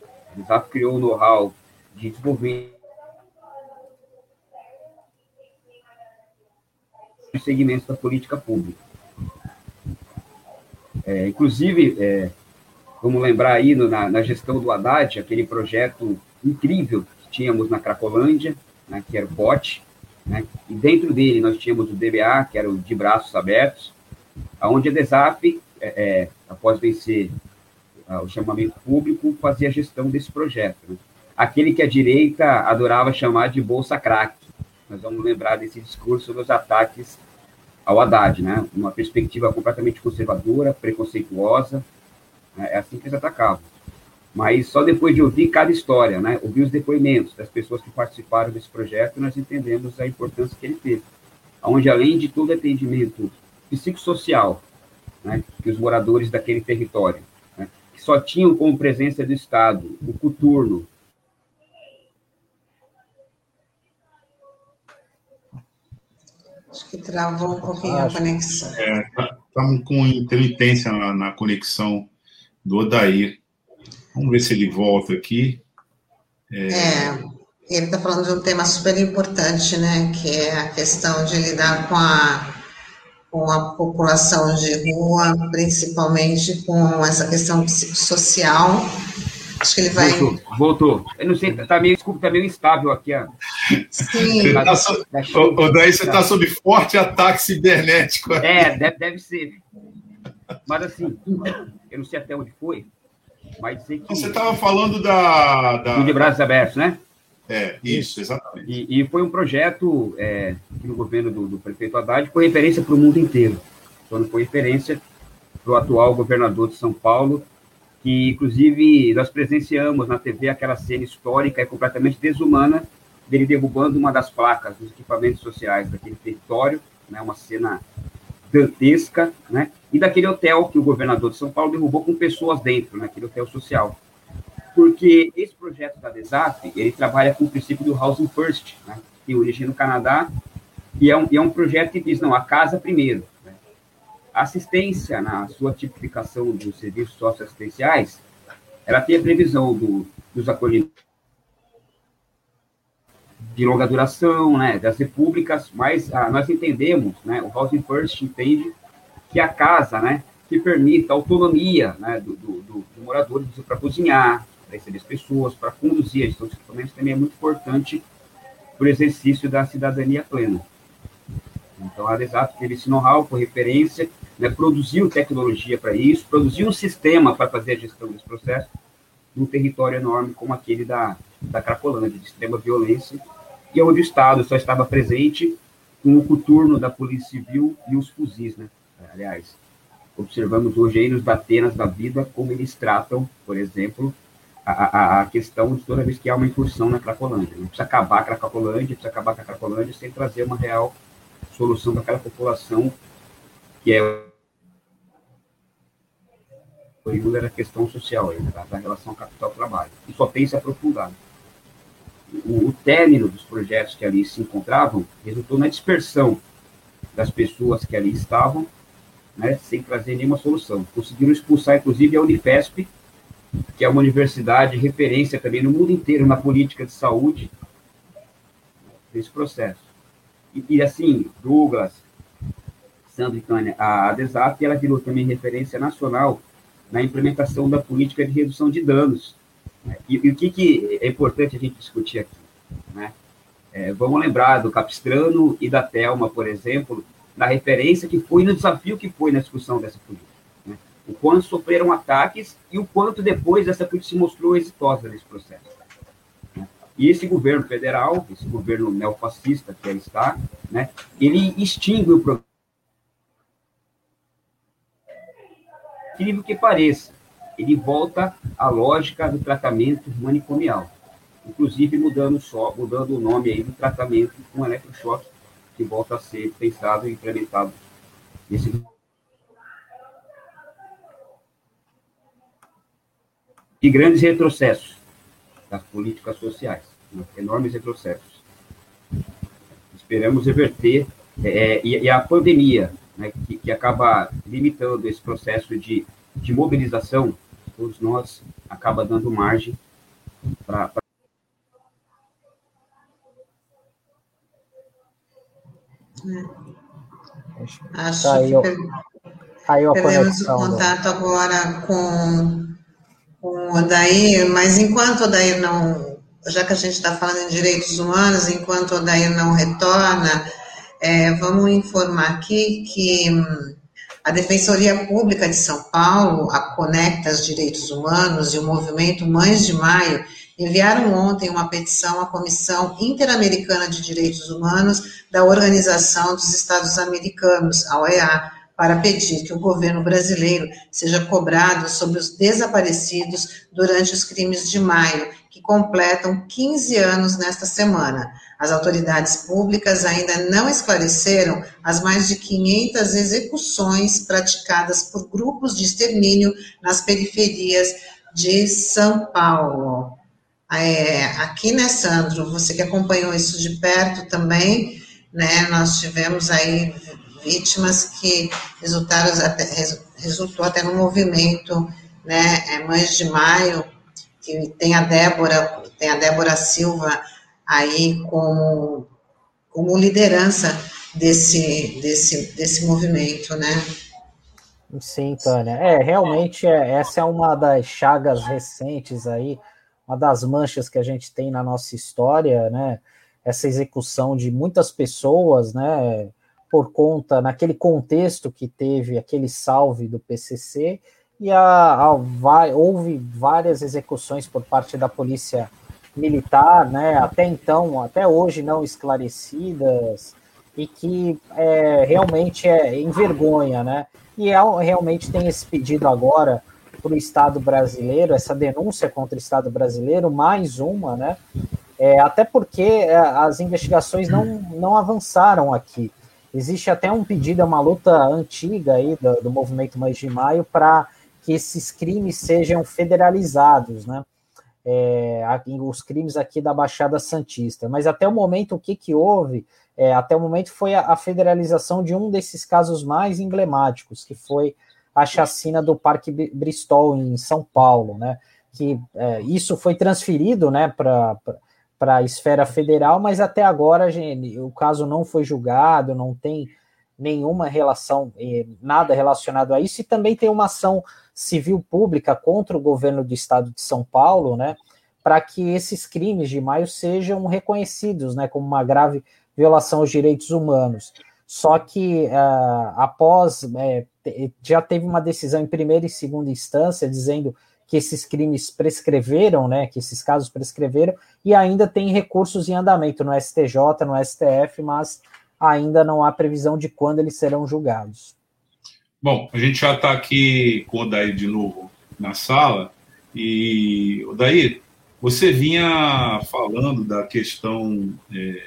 A DESAP criou o know-how de desenvolver os segmentos da política pública. É, inclusive, é, vamos lembrar aí no, na, na, gestão do Haddad, aquele projeto incrível que tínhamos na Cracolândia, né, que era o POT, né? E dentro dele nós tínhamos o DBA, que era o de braços abertos, aonde a DESAP, é, é, após vencer uh, o chamamento público, fazia a gestão desse projeto. Né? Aquele que a direita adorava chamar de Bolsa Crack. Nós vamos lembrar desse discurso dos ataques ao Haddad, né? uma perspectiva completamente conservadora, preconceituosa, né? é assim que eles atacavam. Mas só depois de ouvir cada história, né, ouvir os depoimentos das pessoas que participaram desse projeto, nós entendemos a importância que ele teve, onde além de todo atendimento psicossocial, né, que os moradores daquele território, né, que só tinham como presença do Estado o coturno, Acho que travou um pouquinho a conexão. É, estamos tá, com intermitência na, na conexão do Odair. Vamos ver se ele volta aqui. É, é ele está falando de um tema super importante, né? Que é a questão de lidar com a, com a população de rua, principalmente com essa questão psicossocial. Acho que ele vai. Voltou, voltou. Eu não sei, está meio, desculpa, está meio instável aqui. Ó. Sim. Tá so... O, daí você está sob forte ataque cibernético. É, deve, deve ser. Mas assim, eu não sei até onde foi, mas dizer que. Você estava falando da. da... de braços abertos, né? É, isso, exatamente. E, e foi um projeto é, que no governo do, do prefeito Haddad foi referência para o mundo inteiro. Quando foi referência para o atual governador de São Paulo, que inclusive nós presenciamos na TV aquela cena histórica e completamente desumana dele derrubando uma das placas dos equipamentos sociais daquele território, né, uma cena dantesca, né, e daquele hotel que o governador de São Paulo derrubou com pessoas dentro, naquele hotel social. Porque esse projeto da DESAF, ele trabalha com o princípio do Housing First, né, que tem origem no Canadá, e é um, e é um projeto que diz, não, a casa primeiro. A assistência, na sua tipificação dos serviços socioassistenciais, ela tem a previsão do, dos acolhimentos de longa duração, né, das repúblicas, mas ah, nós entendemos, né, o Housing First entende que a casa, né, que permita autonomia né, do, do, do, do morador para cozinhar, para receber as pessoas, para conduzir a gestão também é muito importante para o exercício da cidadania plena. Então, a Desato teve esse know-how por referência, né, produziu tecnologia para isso, produziu um sistema para fazer a gestão desse processo num território enorme como aquele da, da Cracolândia, de extrema violência, e onde o Estado só estava presente com o coturno da Polícia Civil e os fuzis, né? Aliás, observamos hoje aí nos Datenas da vida como eles tratam, por exemplo, a, a, a, questão de toda vez que há uma incursão na Cracolândia. Não precisa acabar com a Cracolândia, precisa acabar com a Cracolândia sem trazer uma real solução daquela população que é oriunda da questão social, da, da relação capital-trabalho. E só tem se aprofundado o, o término dos projetos que ali se encontravam resultou na dispersão das pessoas que ali estavam, né, sem trazer nenhuma solução. Conseguiram expulsar, inclusive, a Unifesp, que é uma universidade de referência também no mundo inteiro na política de saúde desse processo. E, e assim, Douglas, Sandro e Tânia, a DESAP, ela virou também referência nacional na implementação da política de redução de danos e, e, o que, que é importante a gente discutir aqui? Né? É, vamos lembrar do Capistrano e da Telma, por exemplo, na referência que foi no desafio que foi na discussão dessa política. Né? O quanto sofreram ataques e o quanto depois essa política se mostrou exitosa nesse processo. Né? E esse governo federal, esse governo neofascista que aí está, né, ele extingue o programa. Incrível que pareça, ele volta à lógica do tratamento manicomial, inclusive mudando só, mudando o nome aí do tratamento com eletrochoque, que volta a ser pensado e implementado nesse e grandes retrocessos das políticas sociais, né? enormes retrocessos. Esperamos reverter, é, e, e, a pandemia, né, que, que acaba limitando esse processo de, de mobilização todos nós, acaba dando margem para. Pra... Acho tá aí, que aí perdemos o contato né? agora com, com o Odair, mas enquanto o Odair não, já que a gente está falando em direitos humanos, enquanto o Odair não retorna, é, vamos informar aqui que hum, a Defensoria Pública de São Paulo, a Conectas Direitos Humanos e o movimento Mães de Maio enviaram ontem uma petição à Comissão Interamericana de Direitos Humanos da Organização dos Estados Americanos, a OEA, para pedir que o governo brasileiro seja cobrado sobre os desaparecidos durante os crimes de maio, que completam 15 anos nesta semana. As autoridades públicas ainda não esclareceram as mais de 500 execuções praticadas por grupos de extermínio nas periferias de São Paulo. É, aqui, né, Sandro, você que acompanhou isso de perto também, né, nós tivemos aí vítimas que resultaram até, resultou até no movimento, né, é, Mães de Maio, que tem a Débora, tem a Débora Silva, aí como, como liderança desse, desse, desse movimento, né? Sim, Tânia. É, realmente, é, essa é uma das chagas recentes aí, uma das manchas que a gente tem na nossa história, né? Essa execução de muitas pessoas, né? Por conta, naquele contexto que teve aquele salve do PCC, e a, a, vai, houve várias execuções por parte da polícia militar, né, até então, até hoje não esclarecidas, e que é, realmente é envergonha, né? E é, realmente tem esse pedido agora para o Estado brasileiro, essa denúncia contra o Estado brasileiro, mais uma, né? É, até porque é, as investigações não, não avançaram aqui. existe até um pedido, é uma luta antiga aí do, do movimento Mais de Maio para que esses crimes sejam federalizados, né? É, os crimes aqui da Baixada Santista. Mas até o momento, o que, que houve? É, até o momento foi a, a, federalização de um desses casos mais emblemáticos, que foi a chacina do Parque Bristol, em São Paulo, né? Que é, isso foi transferido né, para a esfera federal, mas até agora gente, o caso não foi julgado, não tem nenhuma relação, eh, nada relacionado a isso, e também tem uma ação civil pública contra o governo do estado de São Paulo, né, para que esses crimes de maio sejam reconhecidos, né, como uma grave violação aos direitos humanos. Só que uh, após, é, já teve uma decisão em primeira e segunda instância dizendo que esses crimes prescreveram, né, que esses casos prescreveram, e ainda tem recursos em andamento no STJ, no STF, mas ainda não há previsão de quando eles serão julgados. Bom, a gente já está aqui com o Daí de novo na sala, e, Daí, você vinha falando da questão é,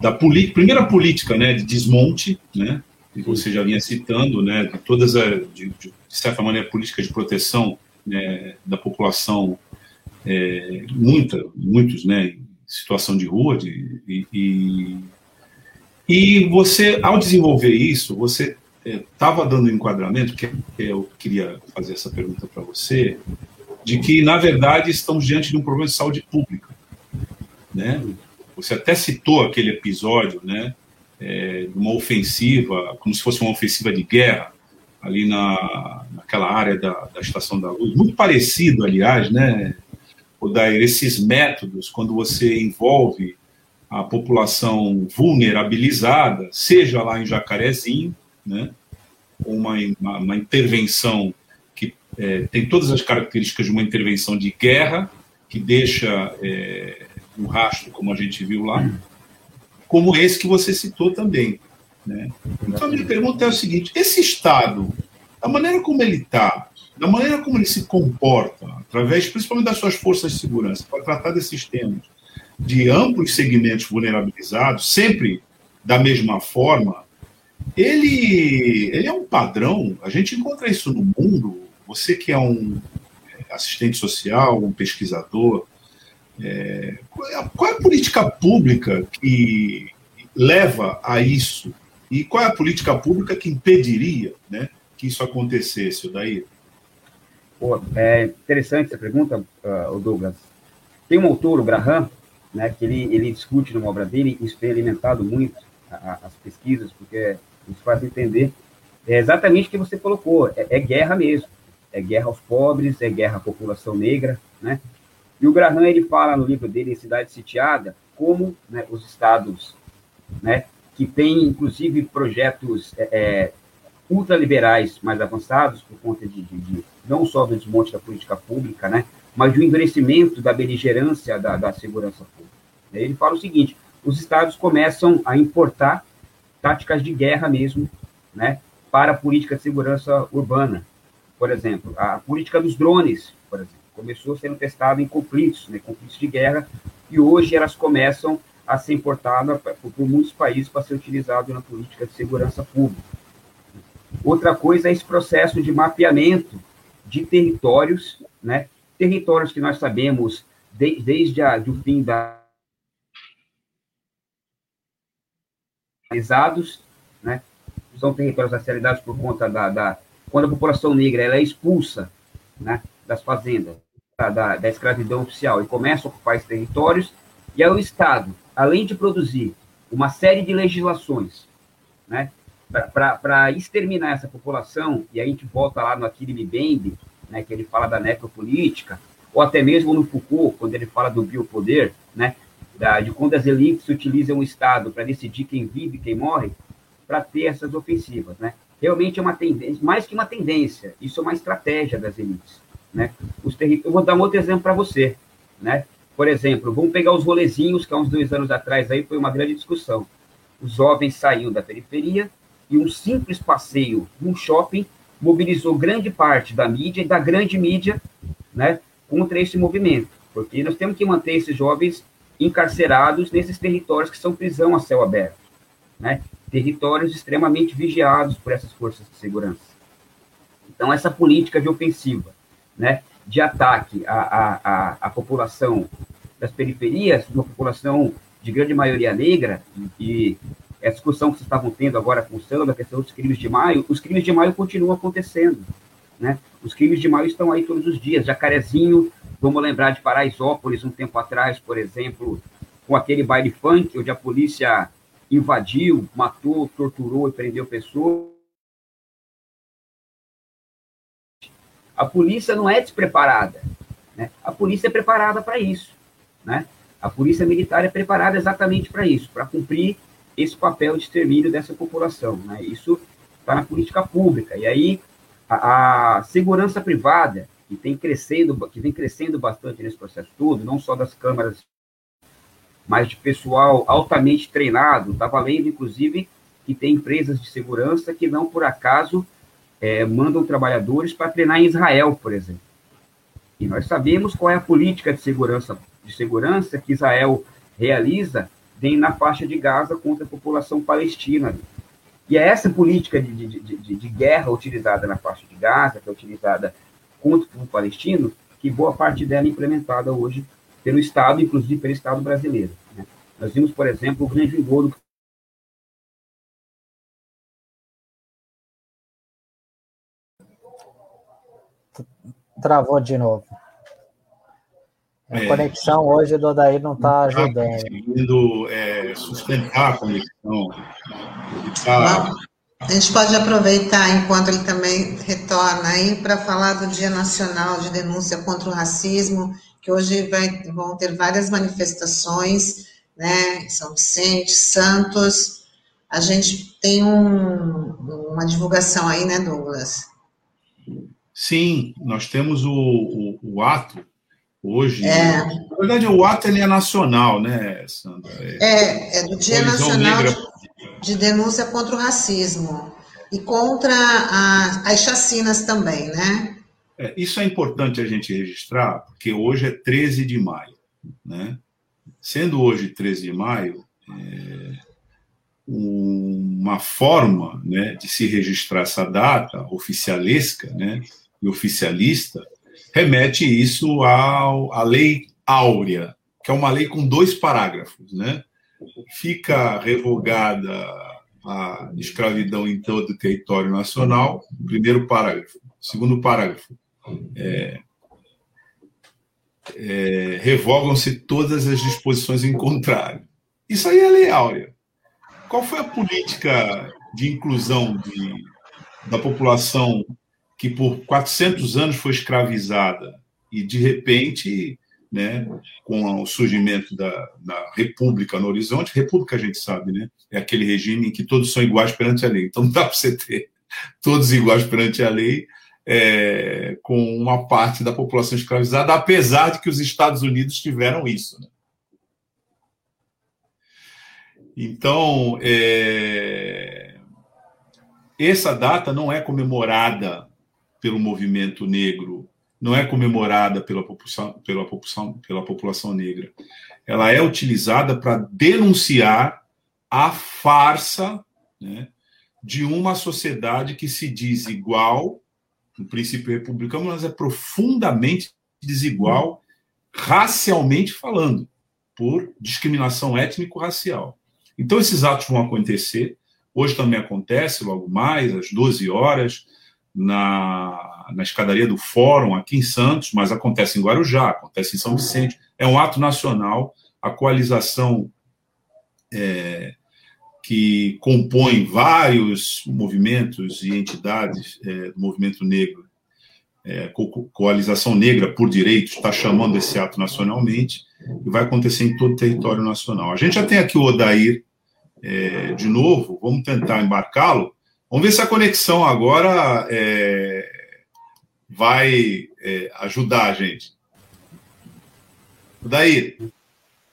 da primeira política né, de desmonte, né, que você já vinha citando, né, de todas as, de, de, certa maneira, políticas de proteção né, da população, é, muita, muitos, né, em situação de rua, de, e você, ao desenvolver isso, você estava é, dando um enquadramento, que eu queria fazer essa pergunta para você, de que, na verdade, estamos diante de um problema de saúde pública, né? Você até citou aquele episódio, né, é, uma ofensiva, como se fosse uma ofensiva de guerra, ali na, naquela área da, da Estação da Luz, muito parecido, aliás, né, Odair, esses métodos, quando você envolve a população vulnerabilizada, seja lá em Jacarezinho, né, uma, uma, uma intervenção que é, tem todas as características de uma intervenção de guerra, que deixa é, um rastro, como a gente viu lá, como esse que você citou também. Né? Então, a minha pergunta é o seguinte: esse Estado, da maneira como ele está, da maneira como ele se comporta, através principalmente das suas forças de segurança, para tratar desses temas, de amplos segmentos vulnerabilizados, sempre da mesma forma, ele, ele é um padrão. A gente encontra isso no mundo. Você que é um assistente social, um pesquisador, é, qual é a política pública que leva a isso? E qual é a política pública que impediria né, que isso acontecesse, daí? Pô, é interessante essa pergunta, uh, Douglas. Tem um autor, o Graham, né, que ele, ele discute numa obra dele, isso tem alimentado muito a, a, as pesquisas, porque nos faz entender é exatamente o que você colocou, é, é guerra mesmo, é guerra aos pobres, é guerra à população negra, né? E o Graham, ele fala no livro dele, Cidade Sitiada, como né, os estados, né, que têm, inclusive, projetos é, é, ultraliberais mais avançados, por conta de, de, de, não só do desmonte da política pública, né, mas do endurecimento da beligerância da, da segurança pública. Ele fala o seguinte, os estados começam a importar táticas de guerra mesmo, né, para a política de segurança urbana. Por exemplo, a política dos drones, por exemplo começou sendo testado em conflitos, né, conflitos de guerra, e hoje elas começam a ser importadas por muitos países para ser utilizado na política de segurança pública. Outra coisa é esse processo de mapeamento de territórios, né, territórios que nós sabemos de, desde a, do fim da né, são territórios racializados por conta da, da quando a população negra ela é expulsa né, das fazendas, da, da escravidão oficial e começa a ocupar esses territórios, e aí o Estado, além de produzir uma série de legislações né, para exterminar essa população, e a gente volta lá no Mbembe, né, que ele fala da necropolítica, ou até mesmo no Foucault, quando ele fala do biopoder, né, da, de quando as elites utilizam o Estado para decidir quem vive e quem morre, para ter essas ofensivas. Né? Realmente é uma tendência, mais que uma tendência, isso é uma estratégia das elites. Né? Os. Eu vou dar um outro exemplo para você. Né? Por exemplo, vamos pegar os rolezinhos, que há uns dois anos atrás aí foi uma grande discussão. Os jovens saíram da periferia e um simples passeio num shopping mobilizou grande parte da mídia e da grande mídia né, contra esse movimento. Porque nós temos que manter esses jovens encarcerados nesses territórios que são prisão a céu aberto. né, territórios extremamente vigiados por essas forças de segurança. Então, essa política de ofensiva, né, de ataque à, à, à, população das periferias, uma população de grande maioria negra, e a discussão que vocês estavam tendo agora com o Sandro, a questão dos crimes de maio, os crimes de maio continuam acontecendo. Né? Os crimes de maio estão aí todos os dias. Jacarezinho, vamos lembrar de Paraisópolis, um tempo atrás, por exemplo, com aquele baile funk, onde a polícia invadiu, matou, torturou e prendeu pessoas. A polícia não é despreparada. Né? A polícia é preparada para isso. Né? A polícia militar é preparada exatamente para isso, para cumprir esse papel de extermínio dessa população. Né? Isso está na política pública. E aí, a, a, segurança privada, que, tem crescendo, que vem crescendo bastante nesse processo todo, não só das câmaras, mas de pessoal altamente treinado, está valendo, inclusive, que tem empresas de segurança que não, por acaso, é, mandam trabalhadores para treinar em Israel, por exemplo. E nós sabemos qual é a política de segurança, de segurança que Israel realiza bem na faixa de Gaza contra a população palestina. E é essa política de, de, de, de guerra utilizada na faixa de Gaza, que é utilizada contra o palestino, que boa parte dela é implementada hoje pelo Estado, inclusive pelo Estado brasileiro. Né? Nós vimos, por exemplo, o grande vigor Travou de novo. A é, conexão hoje do Odair não está ajudando. Tá conseguindo é, sustentar a conexão. Tá... A gente pode aproveitar enquanto ele também retorna aí para falar do Dia Nacional de Denúncia contra o Racismo, que hoje vai, vão ter várias manifestações, né? São Vicente, Santos. A gente tem um, uma divulgação aí, né, Douglas? Sim, nós temos o, o, o ato hoje. É. Na verdade, o ato ele é nacional, né, Sandra? É, é, é do Dia Nacional de, de, Denúncia contra o Racismo e contra a, as chacinas também, né? É, isso é importante a gente registrar, porque hoje é 13 de maio, né? Sendo hoje 13 de maio, é, uma forma né, de se registrar essa data oficialesca, né, e oficialista, remete isso ao, à Lei Áurea, que é uma lei com dois parágrafos. Né? Fica revogada a escravidão em todo o território nacional, primeiro parágrafo. Segundo parágrafo, é, é, revogam-se todas as disposições em contrário. Isso aí é a Lei Áurea. Qual foi a política de inclusão de, da população que por 400 anos foi escravizada e, de repente, né, com o surgimento da, da, República no horizonte, República a gente sabe, né, é aquele regime em que todos são iguais perante a lei. Então não dá para você ter todos iguais perante a lei é, com uma parte da população escravizada, apesar de que os Estados Unidos tiveram isso. Né? Então, é, essa data não é comemorada pelo movimento negro, não é comemorada pela população, pela população, pela população negra. Ela é utilizada para denunciar a farsa né, de uma sociedade que se diz igual, no princípio republicano, mas é profundamente desigual, racialmente falando, por discriminação étnico-racial. Então, esses atos vão acontecer. Hoje também acontece, logo mais, às 12 horas, na, na escadaria do Fórum, aqui em Santos, mas acontece em Guarujá, acontece em São Vicente. É um ato nacional. A coalização é, que compõe vários movimentos e entidades é, do movimento negro, é, co Coalização Negra por Direitos, está chamando esse ato nacionalmente e vai acontecer em todo o território nacional. A gente já tem aqui o Odair é, de novo, vamos tentar embarcá-lo Vamos ver se a conexão agora é, vai é, ajudar a gente. Daí,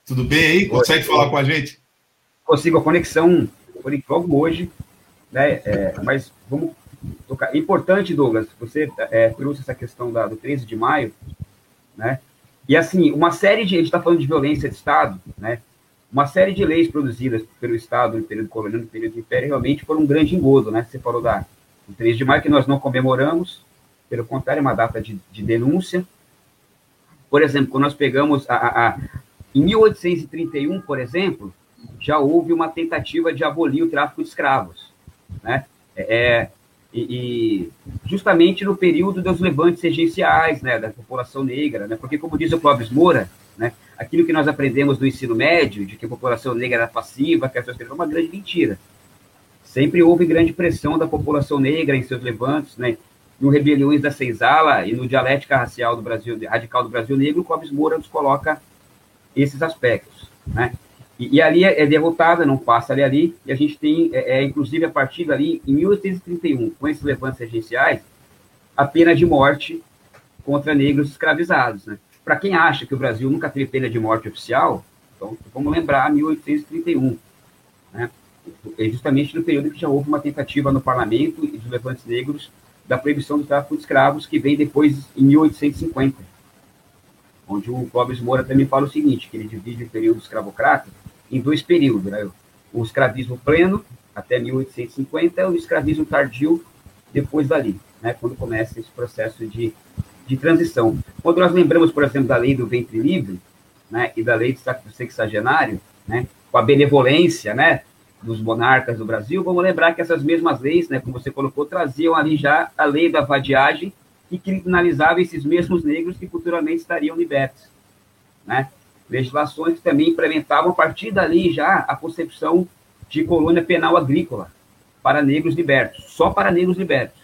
tudo bem aí? Consegue falar com a gente? Consigo a conexão por logo hoje, né? É, mas vamos tocar. Importante, Douglas, você é, trouxe essa questão da, do 13 de maio, né? E assim, uma série de. A gente está falando de violência de Estado, né? Uma série de leis produzidas pelo Estado no período colonial, no período do Império, realmente foram um grande engodo, né? Você falou da 3 de maio, que nós não comemoramos, pelo contrário, é uma data de, de denúncia. Por exemplo, quando nós pegamos a, a, a, em 1831, por exemplo, já houve uma tentativa de abolir o tráfico de escravos, né? É, é e, e, justamente no período dos levantes regenciais, né, da população negra, né? Porque como diz o Clóvis Moura, aquilo que nós aprendemos do ensino médio, de que a população negra era passiva, que essa é uma grande mentira. Sempre houve grande pressão da população negra em seus levantes, né? No Rebeliões da Senzala e no Dialética Racial do Brasil, Radical do Brasil Negro, Clóvis Moura nos coloca esses aspectos, né? E, e, ali é, é derrotada, não passa ali ali, e a gente tem, é, é, inclusive, a partir dali, em 1831, com esses levantes regenciais, a pena de morte contra negros escravizados, né? Para quem acha que o Brasil nunca teve pena de morte oficial, então vamos lembrar 1831, né? É justamente no período que já houve uma tentativa no parlamento e dos levantes negros da proibição do tráfico de escravos, que vem depois em 1850, onde o Clóvis Moura também fala o seguinte, que ele divide o período escravocrata em dois períodos, né? o escravismo pleno, até 1850, e o escravismo tardio, depois dali, né? quando começa esse processo de de transição. Quando nós lembramos, por exemplo, da lei do ventre livre, né, e da lei do sexagenário, né, com a benevolência, né, dos monarcas do Brasil, vamos lembrar que essas mesmas leis, né, como você colocou, traziam ali já a lei da vadiagem que criminalizava esses mesmos negros que futuramente estariam libertos, né? Legislações que também implementavam a partir dali já a concepção de colônia penal agrícola para negros libertos, só para negros libertos.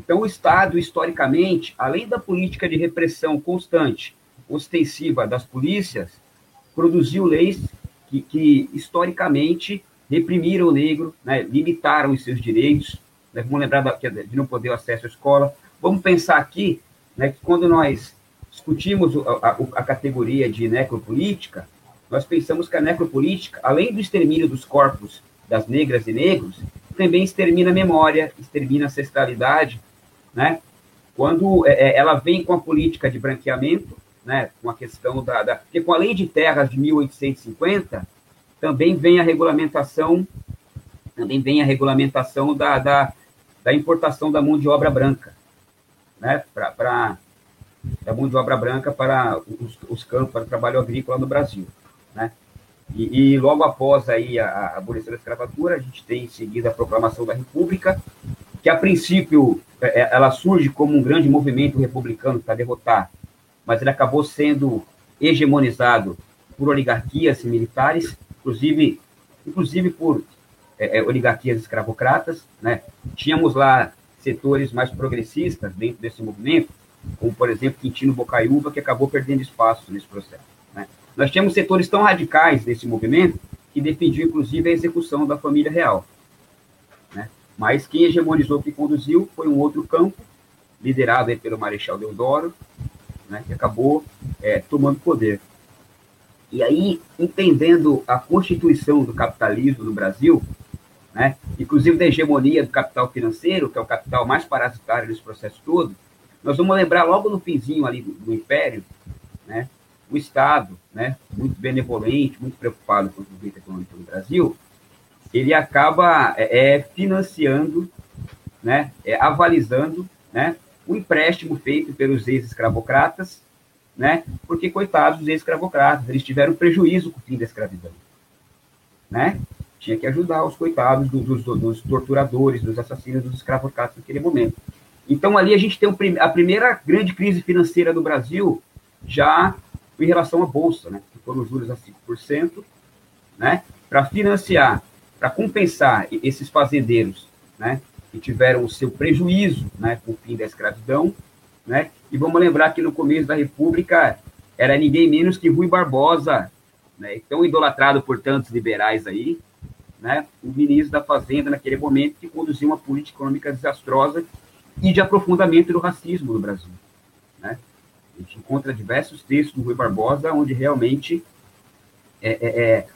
Então, o Estado, historicamente, além da política de repressão constante, ostensiva das polícias, produziu leis que, que historicamente, reprimiram o negro, né, limitaram os seus direitos. Né, vamos lembrar da, de não poder acesso à escola. Vamos pensar aqui né, que quando nós discutimos a, a, a categoria de necropolítica, nós pensamos que a necropolítica, além do extermínio dos corpos das negras e negros, também extermina a memória, extermina a ancestralidade, né? Quando é, é, ela vem com a política de branqueamento, né, com a questão da, da... Porque com a lei de terras de 1850, também vem a regulamentação, também vem a regulamentação da, da, da importação da mão de obra branca, né, para da mão de obra branca para os, os, campos, para o trabalho agrícola no Brasil, né? E, e logo após aí a, a abolição da escravatura, a gente tem em seguida a proclamação da República, que a princípio é, é, ela surge como um grande movimento republicano para derrotar, mas ele acabou sendo hegemonizado por oligarquias militares, inclusive, inclusive por é, é, oligarquias escravocratas, né? Tínhamos lá setores mais progressistas dentro desse movimento, como, por exemplo, Quintino Bocaiúva, que acabou perdendo espaço nesse processo. Né? Nós tínhamos setores tão radicais desse movimento que defendiam, inclusive, a execução da família real. Mas quem hegemonizou, que conduziu, foi um outro campo, liderado pelo Marechal Deodoro, né, que acabou é, tomando poder. E aí, entendendo a constituição do capitalismo no Brasil, né, inclusive da hegemonia do capital financeiro, que é o capital mais parasitário desse processo todo, nós vamos lembrar logo no finzinho ali do, do Império, né, o Estado, né, muito benevolente, muito preocupado com o desenvolvimento econômico do Brasil, ele acaba é, é, financiando, né, é, avalizando, né, o empréstimo feito pelos ex-escravocratas, né, porque, coitados dos ex-escravocratas, eles tiveram prejuízo com o fim da escravidão, né, tinha que ajudar os coitados dos, dos, dos torturadores, dos assassinos, dos escravocratas naquele momento. Então, ali a gente tem a primeira grande crise financeira do Brasil já em relação à Bolsa, né, que foram juros a 5%, né, para financiar para compensar esses fazendeiros, né, que tiveram o seu prejuízo, né, com o fim da escravidão, né, e vamos lembrar que no começo da República era ninguém menos que Rui Barbosa, né, tão idolatrado por tantos liberais aí, né, o ministro da Fazenda naquele momento que conduziu uma política econômica desastrosa e de aprofundamento do racismo no Brasil, né. A gente encontra diversos textos do Rui Barbosa onde realmente é, é, é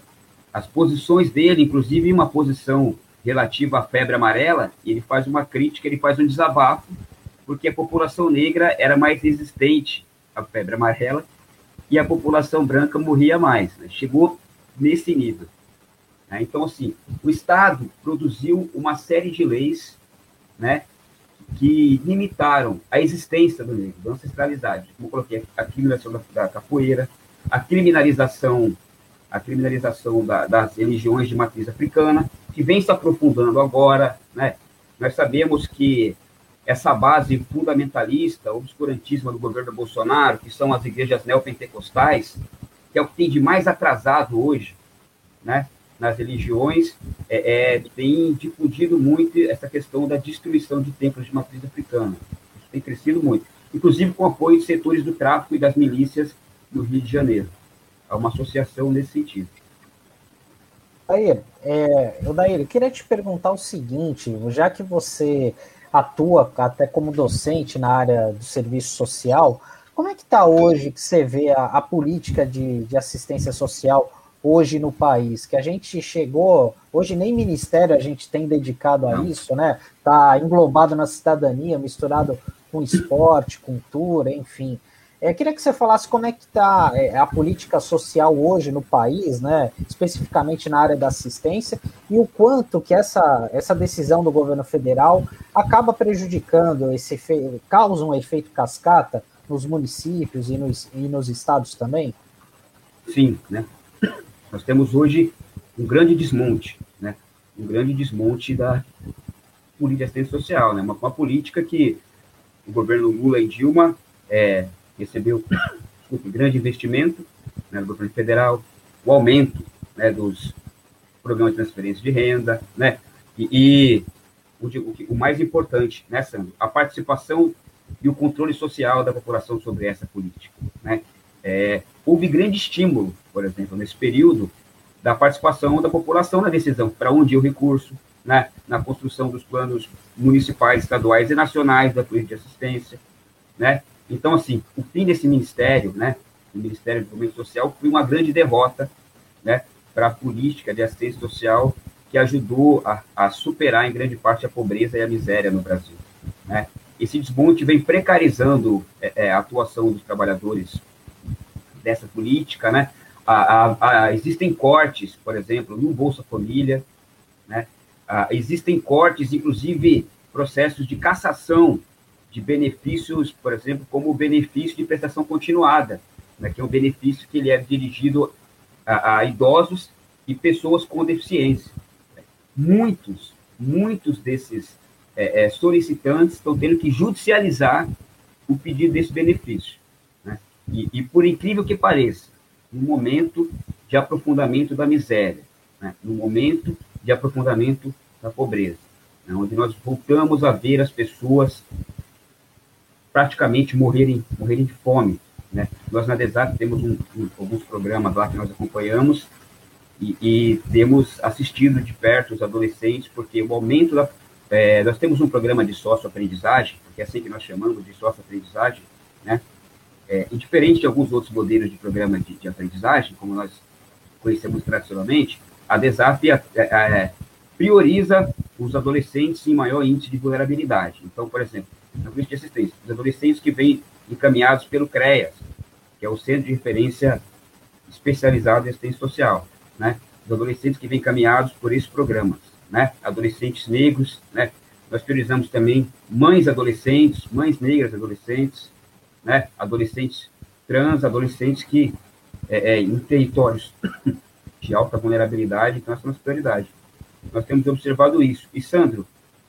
as posições dele, inclusive uma posição relativa à febre amarela, ele faz uma crítica, ele faz um desabafo, porque a população negra era mais resistente à febre amarela, e a população branca morria mais. Né? Chegou nesse nível. Né? Então, assim, o Estado produziu uma série de leis né, que limitaram a existência do negro, da ancestralidade. Como eu coloquei, a criminalização da, da capoeira, a criminalização, a criminalização da, das religiões de matriz africana, que vem se aprofundando agora. Né? Nós sabemos que essa base fundamentalista, obscurantismo do governo Bolsonaro, que são as igrejas neopentecostais, que é o que tem de mais atrasado hoje, né, nas religiões, é, é, tem difundido muito essa questão da destruição de templos de matriz africana. Isso tem crescido muito, inclusive com apoio de setores do tráfico e das milícias no Rio de Janeiro. Há uma associação nesse sentido. Daír, é, eu queria te perguntar o seguinte, já que você atua até como docente na área do serviço social, como é que está hoje que você vê a, a política de, de assistência social hoje no país, que a gente chegou, hoje nem ministério a gente tem dedicado a isso, né? Está englobado na cidadania, misturado com esporte, cultura, enfim. É, queria que você falasse como é que está é, a política social hoje no país, né, especificamente na área da assistência, e o quanto que essa, essa decisão do governo federal acaba prejudicando esse causa um efeito cascata nos municípios e nos, e nos estados também? Sim, né? Nós temos hoje um grande desmonte, né? Um grande desmonte da política de assistência social, né? Uma, uma política que o governo Lula e Dilma é, recebeu desculpe, grande investimento né, do governo federal, o aumento né, dos programas de transferência de renda, né, e, e o, o, o, mais importante, né, Sandro, a participação e o controle social da população sobre essa política. Né. É, houve grande estímulo, por exemplo, nesse período, da participação da população na decisão, para onde ir o recurso, né, na construção dos planos municipais, estaduais e nacionais da política de assistência, né, então, assim, o fim desse ministério, né, o Ministério do Desenvolvimento Social, foi uma grande derrota, né, para a política de assistência social que ajudou a, a, superar em grande parte a pobreza e a miséria no Brasil, né. Esse desmonte vem precarizando é, é, a atuação dos trabalhadores dessa política, né. A, a, existem cortes, por exemplo, no Bolsa Família, né, existem cortes, inclusive processos de cassação de benefícios, por exemplo, como o benefício de prestação continuada, né, que é um benefício que ele é dirigido a, a idosos e pessoas com deficiência. Muitos, muitos desses é, é, solicitantes estão tendo que judicializar o pedido desse benefício. Né? E, e, por incrível que pareça, no momento de aprofundamento da miséria, né? no momento de aprofundamento da pobreza, né? onde nós voltamos a ver as pessoas praticamente morrerem, morrerem de fome. Né? Nós na DESAP temos um, um, alguns programas lá que nós acompanhamos e, e, temos assistido de perto os adolescentes, porque o aumento da. É, nós temos um programa de sócio-aprendizagem, que é assim que nós chamamos de sócio-aprendizagem, né? É, e diferente de alguns outros modelos de programa de, de aprendizagem, como nós conhecemos tradicionalmente, a DESAP é, é, prioriza os adolescentes em maior índice de vulnerabilidade. Então, por exemplo, na política de assistência, os adolescentes que vêm encaminhados pelo CREAS, que é o Centro de Referência Especializado em Assistência Social, né? Os adolescentes que vêm encaminhados por esses programas, né? Adolescentes negros, né? Nós priorizamos também mães adolescentes, mães negras adolescentes, né? Adolescentes trans, adolescentes que é, é, em territórios de alta vulnerabilidade, então essa é uma prioridade. Nós temos observado isso. E, Sandro,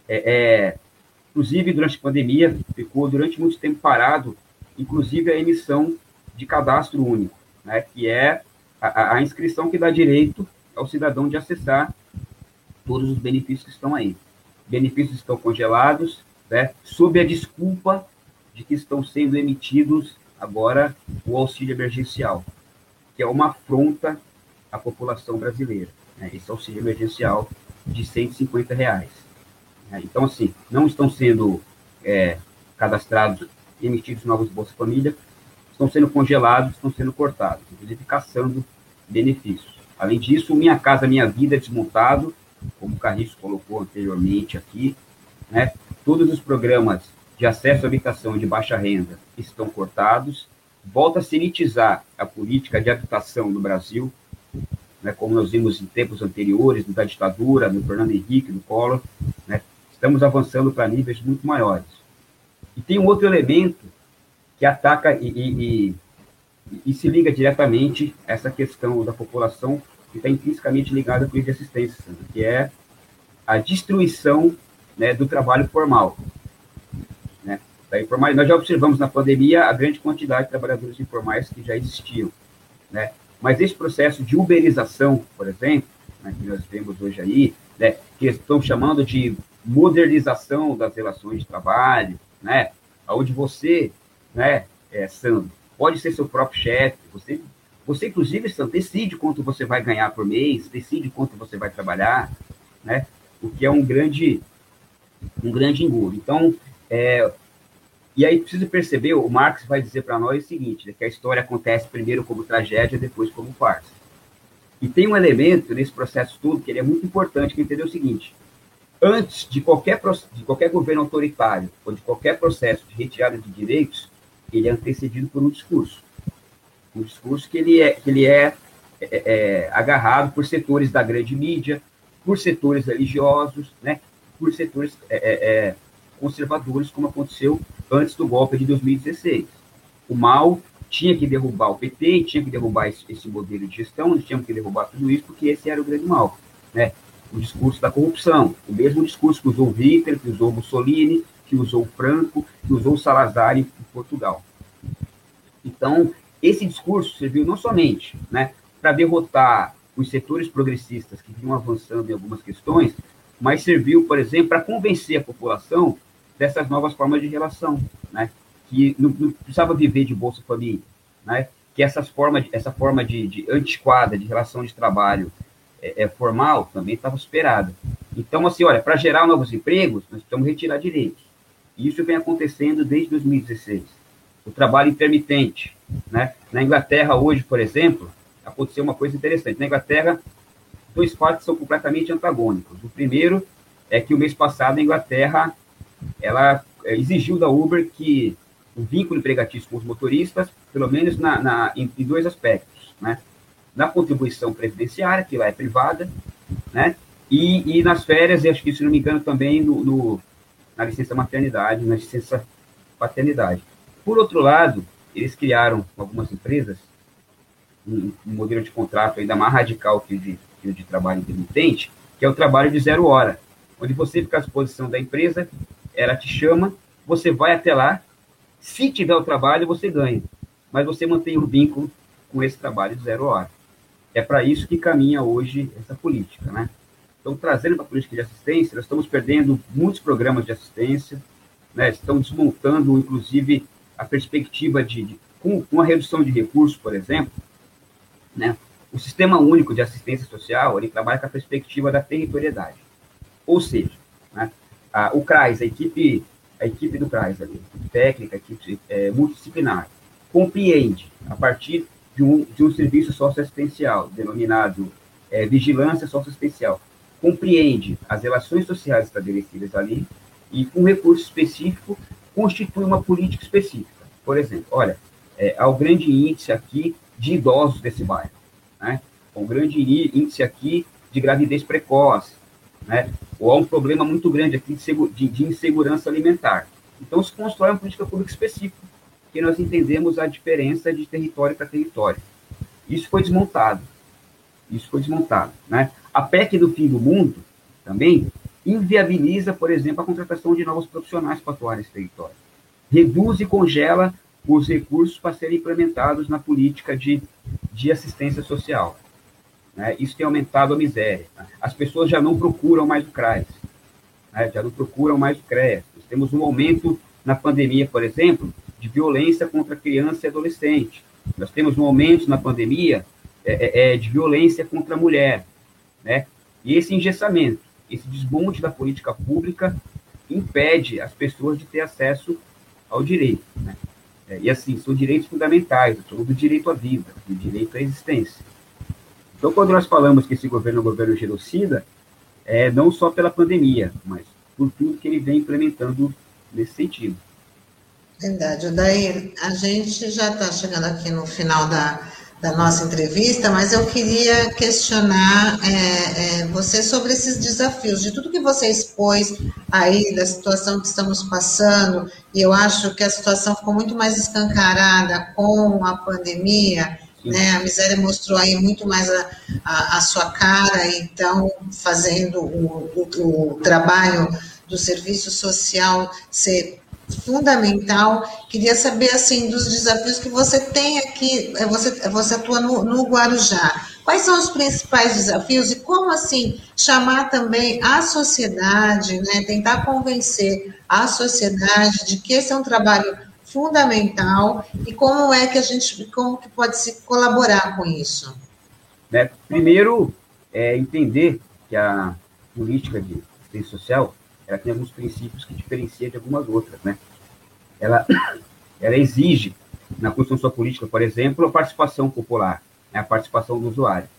é, é Inclusive, durante a pandemia, ficou durante muito tempo parado, inclusive a emissão de cadastro único, né, que é a, a inscrição que dá direito ao cidadão de acessar todos os benefícios que estão aí. Benefícios estão congelados, né, sob a desculpa de que estão sendo emitidos agora o auxílio emergencial, que é uma afronta à população brasileira. Né, esse auxílio emergencial de 150 reais. Né? Então, assim, não estão sendo é, cadastrados, emitidos novos Bolsa Família, estão sendo congelados, estão sendo cortados, inclusive caçando benefícios. Além disso, Minha Casa Minha Vida é desmontado, como o Carriço colocou anteriormente aqui, né? Todos os programas de acesso à habitação de baixa renda estão cortados, volta a sinetizar a política de habitação no Brasil, né, como nós vimos em tempos anteriores, da ditadura, no Fernando Henrique, no Collor, né, estamos avançando para níveis muito maiores. E tem um outro elemento que ataca e, e, e, e se liga diretamente a essa questão da população que está intrinsecamente ligada com a de assistência, que é a destruição né, do trabalho formal. Né? nós já observamos na pandemia a grande quantidade de trabalhadores informais que já existiam. Né? Mas esse processo de uberização, por exemplo, né, que nós vemos hoje aí, né, que estão chamando de modernização das relações de trabalho, né, onde você, né, é, Sandro, pode ser seu próprio chefe, você, você inclusive, Sandro, decide quanto você vai ganhar por mês, decide quanto você vai trabalhar, né, o que é um grande, um grande engodo. Então, é, e aí precisa perceber, o Marx vai dizer para nós o seguinte, né, que a história acontece primeiro como tragédia, depois como farsa. E tem um elemento nesse processo todo que é muito importante, que é entender o seguinte, antes de qualquer, de qualquer governo autoritário ou de qualquer processo de retirada de direitos, ele é antecedido por um discurso. Um discurso que ele é, que ele é, é, é agarrado por setores da grande mídia, por setores religiosos, né, por setores é, é, é conservadores, como aconteceu antes do golpe de 2016. O mal tinha que derrubar o PT, tinha que derrubar esse, esse modelo de gestão, nós tínhamos que derrubar tudo isso, porque esse era o grande mal. Né? O discurso da corrupção, o mesmo discurso que usou Hitler, que usou Mussolini, que usou Franco, que usou Salazar em Portugal. Então, esse discurso serviu não somente né, para derrotar os setores progressistas que vinham avançando em algumas questões, mas serviu, por exemplo, para convencer a população dessas novas formas de relação, né? Que não, não precisava viver de Bolsa Família, né? Que essas formas, essa forma de, de antiquada de relação de trabalho é, é formal também estava superada. Então, assim, olha, para gerar novos empregos, nós precisamos retirar direitos. E isso vem acontecendo desde 2016. O trabalho intermitente, né? Na Inglaterra hoje, por exemplo, aconteceu uma coisa interessante. Na Inglaterra, dois fatos são completamente antagônicos. O primeiro é que o mês passado a Inglaterra ela é, exigiu da Uber que o vínculo empregatício com os motoristas, pelo menos na, na em, em, dois aspectos, né? Na contribuição previdenciária, que lá é privada, né? E, e nas férias, e acho que, se não me engano, também no, no, na licença maternidade, na licença paternidade. Por outro lado, eles criaram, algumas empresas, um, um modelo de contrato ainda mais radical que o de, que o de trabalho intermitente, que é o trabalho de zero hora, onde você fica à disposição da empresa ela te chama, você vai até lá, se tiver o trabalho, você ganha, mas você mantém o vínculo com esse trabalho de zero hora. É para isso que caminha hoje essa política, né? Então, trazendo para a política de assistência, nós estamos perdendo muitos programas de assistência, né? Estão desmontando, inclusive, a perspectiva de, de com, com a redução de recursos, por exemplo, né? O Sistema Único de Assistência Social, ele trabalha com a perspectiva da territorialidade. Ou seja, né? a, o CRAS, a equipe, a equipe do CRAS, ali, técnica, equipe é, multidisciplinar, compreende, a partir de um, de um serviço socioassistencial, denominado é, vigilância socioassistencial, compreende as relações sociais estabelecidas ali e, com recurso específico, constitui uma política específica. Por exemplo, olha, é, há o grande índice aqui de idosos desse bairro, né? um grande índice aqui de gravidez precoce, né? ou há um problema muito grande aqui de, insegurança alimentar. Então, se constrói uma política pública específica, que nós entendemos a diferença de território para território. Isso foi desmontado. Isso foi desmontado. Né? A PEC do fim do mundo também inviabiliza, por exemplo, a contratação de novos profissionais para atuar nesse território. Reduz e congela os recursos para serem implementados na política de, de assistência social. Né? Isso tem aumentado a miséria. Tá? As pessoas já não procuram mais o CRAS, né? já não procuram mais o CREAS. Nós temos um aumento na pandemia, por exemplo, de violência contra criança e adolescente. Nós temos um aumento na pandemia é, é, é, de violência contra a mulher. Né? E esse engessamento, esse desmonte da política pública impede as pessoas de ter acesso ao direito. Né? É, e assim, são direitos fundamentais, do direito à vida, do direito à existência. Então, quando nós falamos que esse governo é um governo genocida, é não só pela pandemia, mas por tudo que ele vem implementando nesse sentido. Verdade. Daí a gente já está chegando aqui no final da, da nossa entrevista, mas eu queria questionar é, é, você sobre esses desafios, de tudo que você expôs aí, da situação que estamos passando, e eu acho que a situação ficou muito mais escancarada com a pandemia, né? A miséria mostrou aí muito mais a, a, a sua cara, então, fazendo o, o, o trabalho do serviço social ser fundamental. Queria saber, assim, dos desafios que você tem aqui, é, você, é, você atua no, no Guarujá. Quais são os principais desafios e como, assim, chamar também a sociedade, né, tentar convencer a sociedade de que esse é um trabalho fundamental e como é que a gente, como que pode se colaborar com isso? Né, primeiro, é entender que a política de assistência social ela tem alguns princípios que diferenciam de algumas outras, né? Ela, ela exige, na construção sua política, por exemplo, a participação popular, né? a participação do usuário,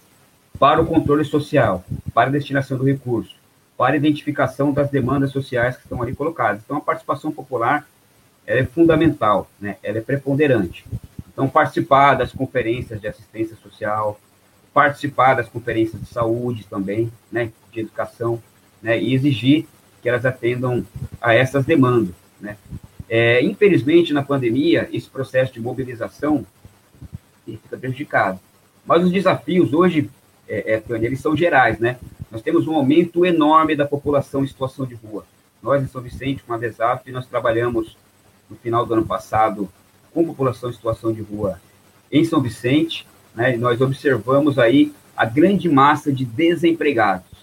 para o controle social, para a destinação do recurso, para a identificação das demandas sociais que estão ali colocadas. Então, a participação popular ela é fundamental, né? ela é preponderante. Então, participar das conferências de assistência social, participar das conferências de saúde também, né? de educação, né? e exigir que elas atendam a essas demandas. Né? É, infelizmente, na pandemia, esse processo de mobilização fica prejudicado. Mas os desafios hoje, é, é, eles são gerais, né? Nós temos um aumento enorme da população em situação de rua. Nós, em São Vicente, com a VESAF, nós trabalhamos no final do ano passado com população em situação de rua em São Vicente, né? E nós observamos aí a grande massa de desempregados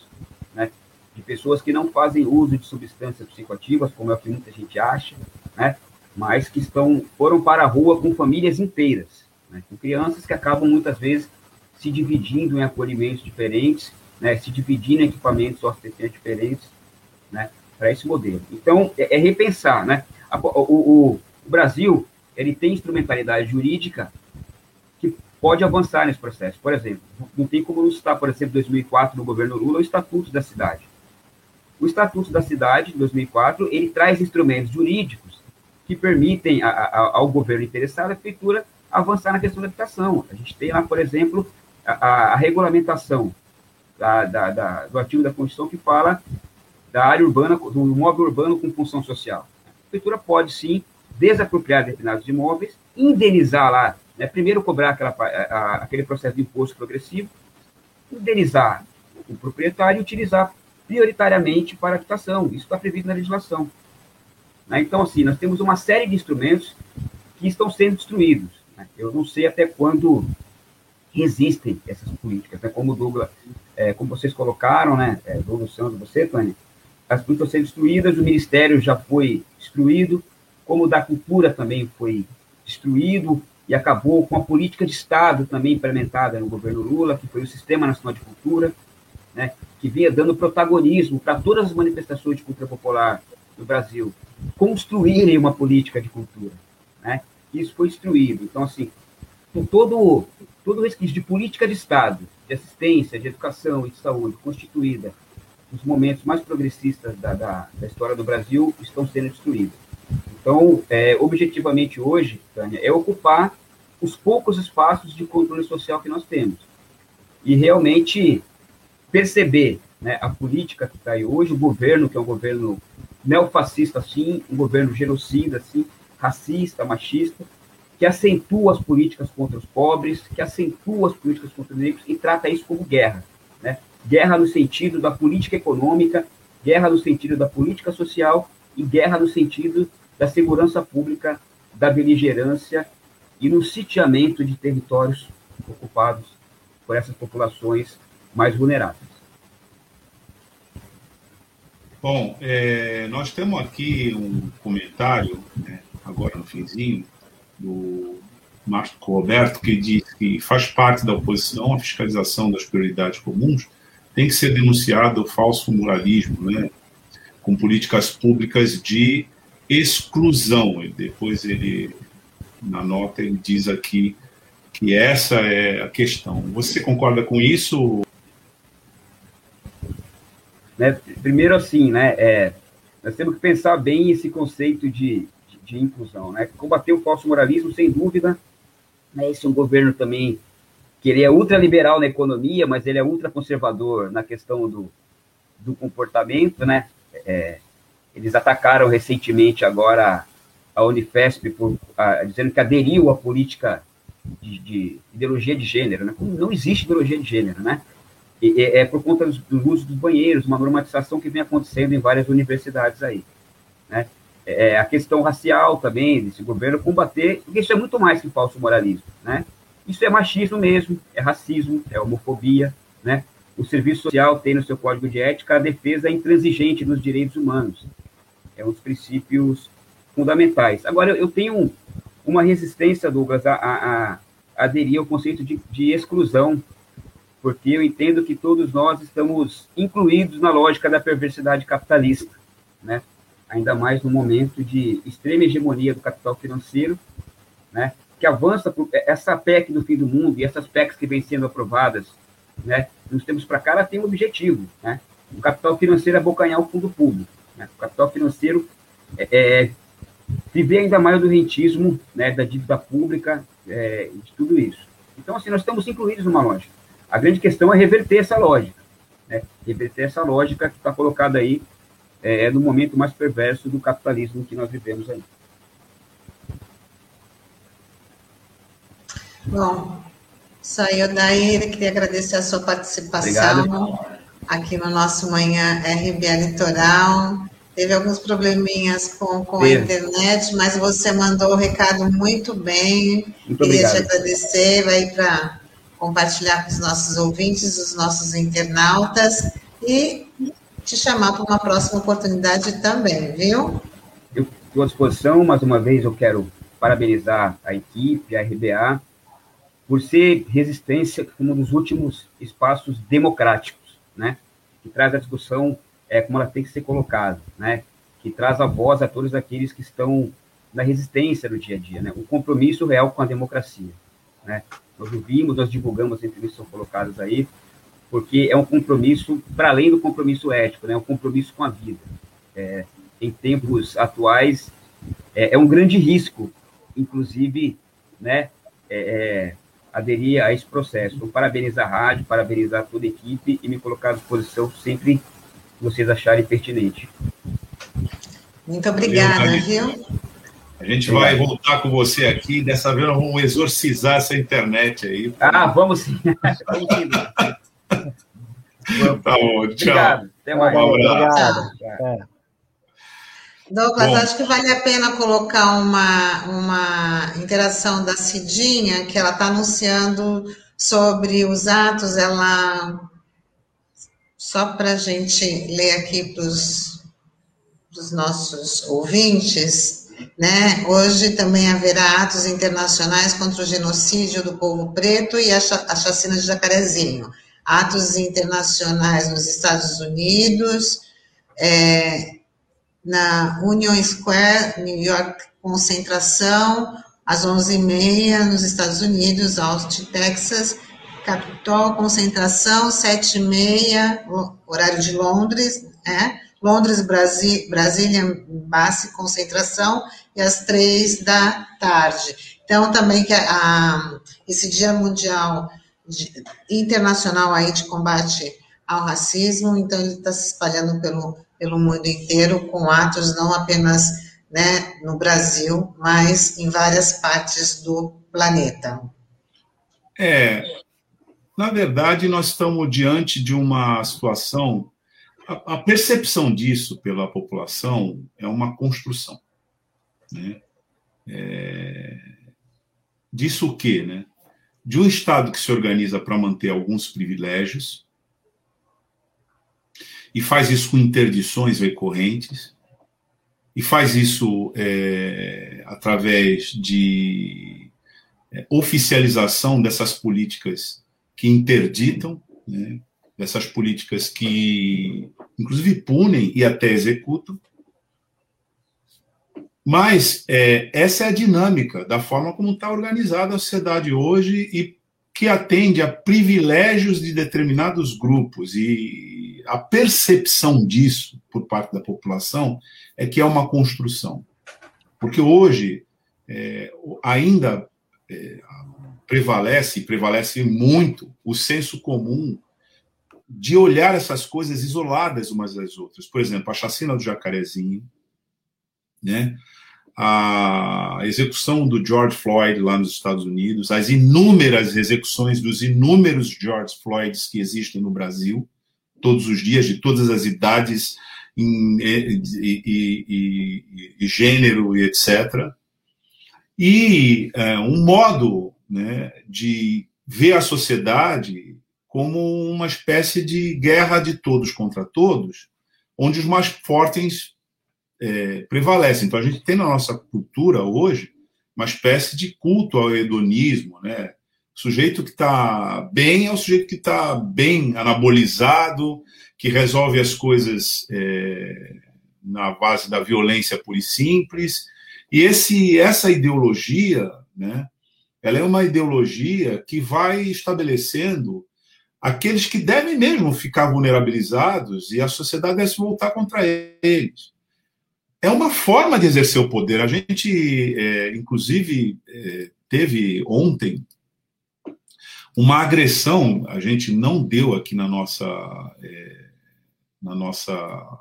de pessoas que não fazem uso de substâncias psicoativas, como é o que muita gente acha, né? mas que estão foram para a rua com famílias inteiras, né? com crianças que acabam muitas vezes se dividindo em acolhimentos diferentes, né? se dividindo em equipamentos socioassistentes diferentes, né? para esse modelo. Então, é, é repensar. Né? O, o, o Brasil ele tem instrumentalidade jurídica que pode avançar nesse processo. Por exemplo, não tem como não citar, por exemplo, 2004, no governo Lula, o Estatuto da Cidade. O Estatuto da Cidade, de 2004, ele traz instrumentos jurídicos que permitem a, a, ao governo interessado, a prefeitura, avançar na questão da habitação. A gente tem lá, por exemplo, a, a regulamentação da, da, da, do artigo da Constituição que fala da área urbana, do imóvel urbano com função social. A prefeitura pode, sim, desapropriar determinados imóveis, indenizar lá, né, primeiro cobrar aquela, a, aquele processo de imposto progressivo, indenizar o proprietário e utilizar prioritariamente para a habitação. Isso está previsto na legislação. Né? Então, assim, nós temos uma série de instrumentos que estão sendo destruídos. Né? Eu não sei até quando resistem essas políticas, né? como Douglas, é, como vocês colocaram, né, é, Douglas você, Tânia, as estão sendo destruídas, o Ministério já foi destruído, como o da Cultura também foi destruído, e acabou com a política de Estado também implementada no governo Lula, que foi o Sistema Nacional de Cultura, né, que vinha dando protagonismo para todas as manifestações de cultura popular no Brasil construírem uma política de cultura. Né? Isso foi destruído. Então, assim, com todo, todo resquício de política de Estado, de assistência, de educação e de saúde constituída nos momentos mais progressistas da, da, da história do Brasil, estão sendo destruídos. Então, é, objetivamente hoje, Tânia, é ocupar os poucos espaços de controle social que nós temos. E realmente perceber né, a política que está aí hoje, o governo, que é um governo neofascista, sim, um governo genocida, sim, racista, machista, que acentua as políticas contra os pobres, que acentua as políticas contra os negros e trata isso como guerra. Né? Guerra no sentido da política econômica, guerra no sentido da política social e guerra no sentido da segurança pública, da beligerância e no sitiamento de territórios ocupados por essas populações mais vulneráveis. Bom, é, nós temos aqui um comentário, né, agora no finzinho, do Márcio Roberto, que diz que faz parte da oposição à fiscalização das prioridades comuns, tem que ser denunciado o falso moralismo, né, com políticas públicas de exclusão. E depois ele, na nota, ele diz aqui que essa é a questão. Você concorda com isso, né? Primeiro, assim, né, é, nós temos que pensar bem esse conceito de, de, de inclusão. Né? Combater o falso moralismo, sem dúvida, né? esse é um governo também que ele é ultraliberal na economia, mas ele é ultraconservador na questão do, do comportamento, né? É, eles atacaram recentemente agora a Unifesp por, a, dizendo que aderiu à política de, de, ideologia de gênero, né? Não existe ideologia de gênero, né? E, é, por conta do uso dos banheiros, uma normatização que vem acontecendo em várias universidades aí, né? É, a questão racial também desse governo combater, porque isso é muito mais que falso moralismo, né? Isso é machismo mesmo, é racismo, é homofobia, né? O serviço social tem no seu código de ética a defesa intransigente dos direitos humanos. É um dos princípios fundamentais. Agora, eu tenho uma resistência, Douglas, a, a, a aderir ao conceito de, de exclusão, porque eu entendo que todos nós estamos incluídos na lógica da perversidade capitalista, né? ainda mais no momento de extrema hegemonia do capital financeiro, né? Que avança por essa PEC do fim do mundo e essas PECs que vêm sendo aprovadas, né, nos tempos para cá, ela tem um objetivo, né? O capital financeiro é abocanhar o fundo público, né? O capital financeiro é, é viver ainda mais do rentismo, né, da dívida pública, é, de tudo isso. Então, assim, nós estamos incluídos numa lógica. A grande questão é reverter essa lógica, né? Reverter essa lógica que está colocada aí é, no momento mais perverso do capitalismo que nós vivemos aí. Bom, saiu daí, queria agradecer a sua participação Obrigado. aqui no nosso Manhã RBA Litoral. Teve alguns probleminhas com, com a internet, mas você mandou o recado muito bem. Muito queria obrigado. te agradecer, vai para compartilhar com os nossos ouvintes, os nossos internautas e te chamar para uma próxima oportunidade também, viu? Eu estou à disposição, mais uma vez eu quero parabenizar a equipe, a RBA, por ser resistência como um dos últimos espaços democráticos, né? Que traz a discussão é, como ela tem que ser colocada, né? Que traz a voz a todos aqueles que estão na resistência no dia a dia, né? O compromisso real com a democracia, né? Nós ouvimos, nós divulgamos as entrevistas que são colocadas aí, porque é um compromisso para além do compromisso ético, né? É um compromisso com a vida. É, em tempos atuais, é, é, um grande risco, inclusive, né? É, é aderir a esse processo. Então, parabenizar a rádio, parabenizar toda a equipe e me colocar à disposição sempre que vocês acharem pertinente. Muito obrigada, viu? A gente vai voltar com você aqui. Dessa vez nós vamos exorcizar essa internet aí. Ah, vamos sim. tá bom, tchau. Obrigado. Até mais. Um abraço. Obrigado. Douglas, Bom. acho que vale a pena colocar uma, uma interação da Cidinha, que ela está anunciando sobre os atos, ela. Só para a gente ler aqui para os nossos ouvintes, né? Hoje também haverá atos internacionais contra o genocídio do povo preto e a, a chacina de Jacarezinho. Atos internacionais nos Estados Unidos, é, na Union Square, New York, concentração, às 11h30, nos Estados Unidos, Austin, Texas, Capitol, concentração, 7h30, horário de Londres, né? Londres, Brasi, Brasília, base, concentração, e às três da tarde. Então, também que a, esse Dia Mundial de, Internacional aí de combate ao racismo, então ele está se espalhando pelo pelo mundo inteiro com atos não apenas né, no Brasil, mas em várias partes do planeta. É, na verdade, nós estamos diante de uma situação. A, a percepção disso pela população é uma construção. Né? É, disso o quê? Né? De um Estado que se organiza para manter alguns privilégios, e faz isso com interdições recorrentes, e faz isso é, através de é, oficialização dessas políticas que interditam, né, dessas políticas que, inclusive, punem e até executam. Mas é, essa é a dinâmica da forma como está organizada a sociedade hoje e que atende a privilégios de determinados grupos e a percepção disso por parte da população é que é uma construção. Porque hoje é, ainda é, prevalece, prevalece muito, o senso comum de olhar essas coisas isoladas umas das outras. Por exemplo, a chacina do Jacarezinho, né? a execução do George Floyd lá nos Estados Unidos, as inúmeras execuções dos inúmeros George Floyds que existem no Brasil, todos os dias, de todas as idades, em, e, e, e, gênero e etc. E é, um modo né, de ver a sociedade como uma espécie de guerra de todos contra todos, onde os mais fortes é, prevalecem. Então a gente tem na nossa cultura hoje uma espécie de culto ao hedonismo, né? O sujeito que está bem é o sujeito que está bem anabolizado, que resolve as coisas é, na base da violência pura e simples. E esse, essa ideologia, né, ela é uma ideologia que vai estabelecendo aqueles que devem mesmo ficar vulnerabilizados e a sociedade deve se voltar contra eles. É uma forma de exercer o poder. A gente, é, inclusive, é, teve ontem uma agressão, a gente não deu aqui na nossa, é, na nossa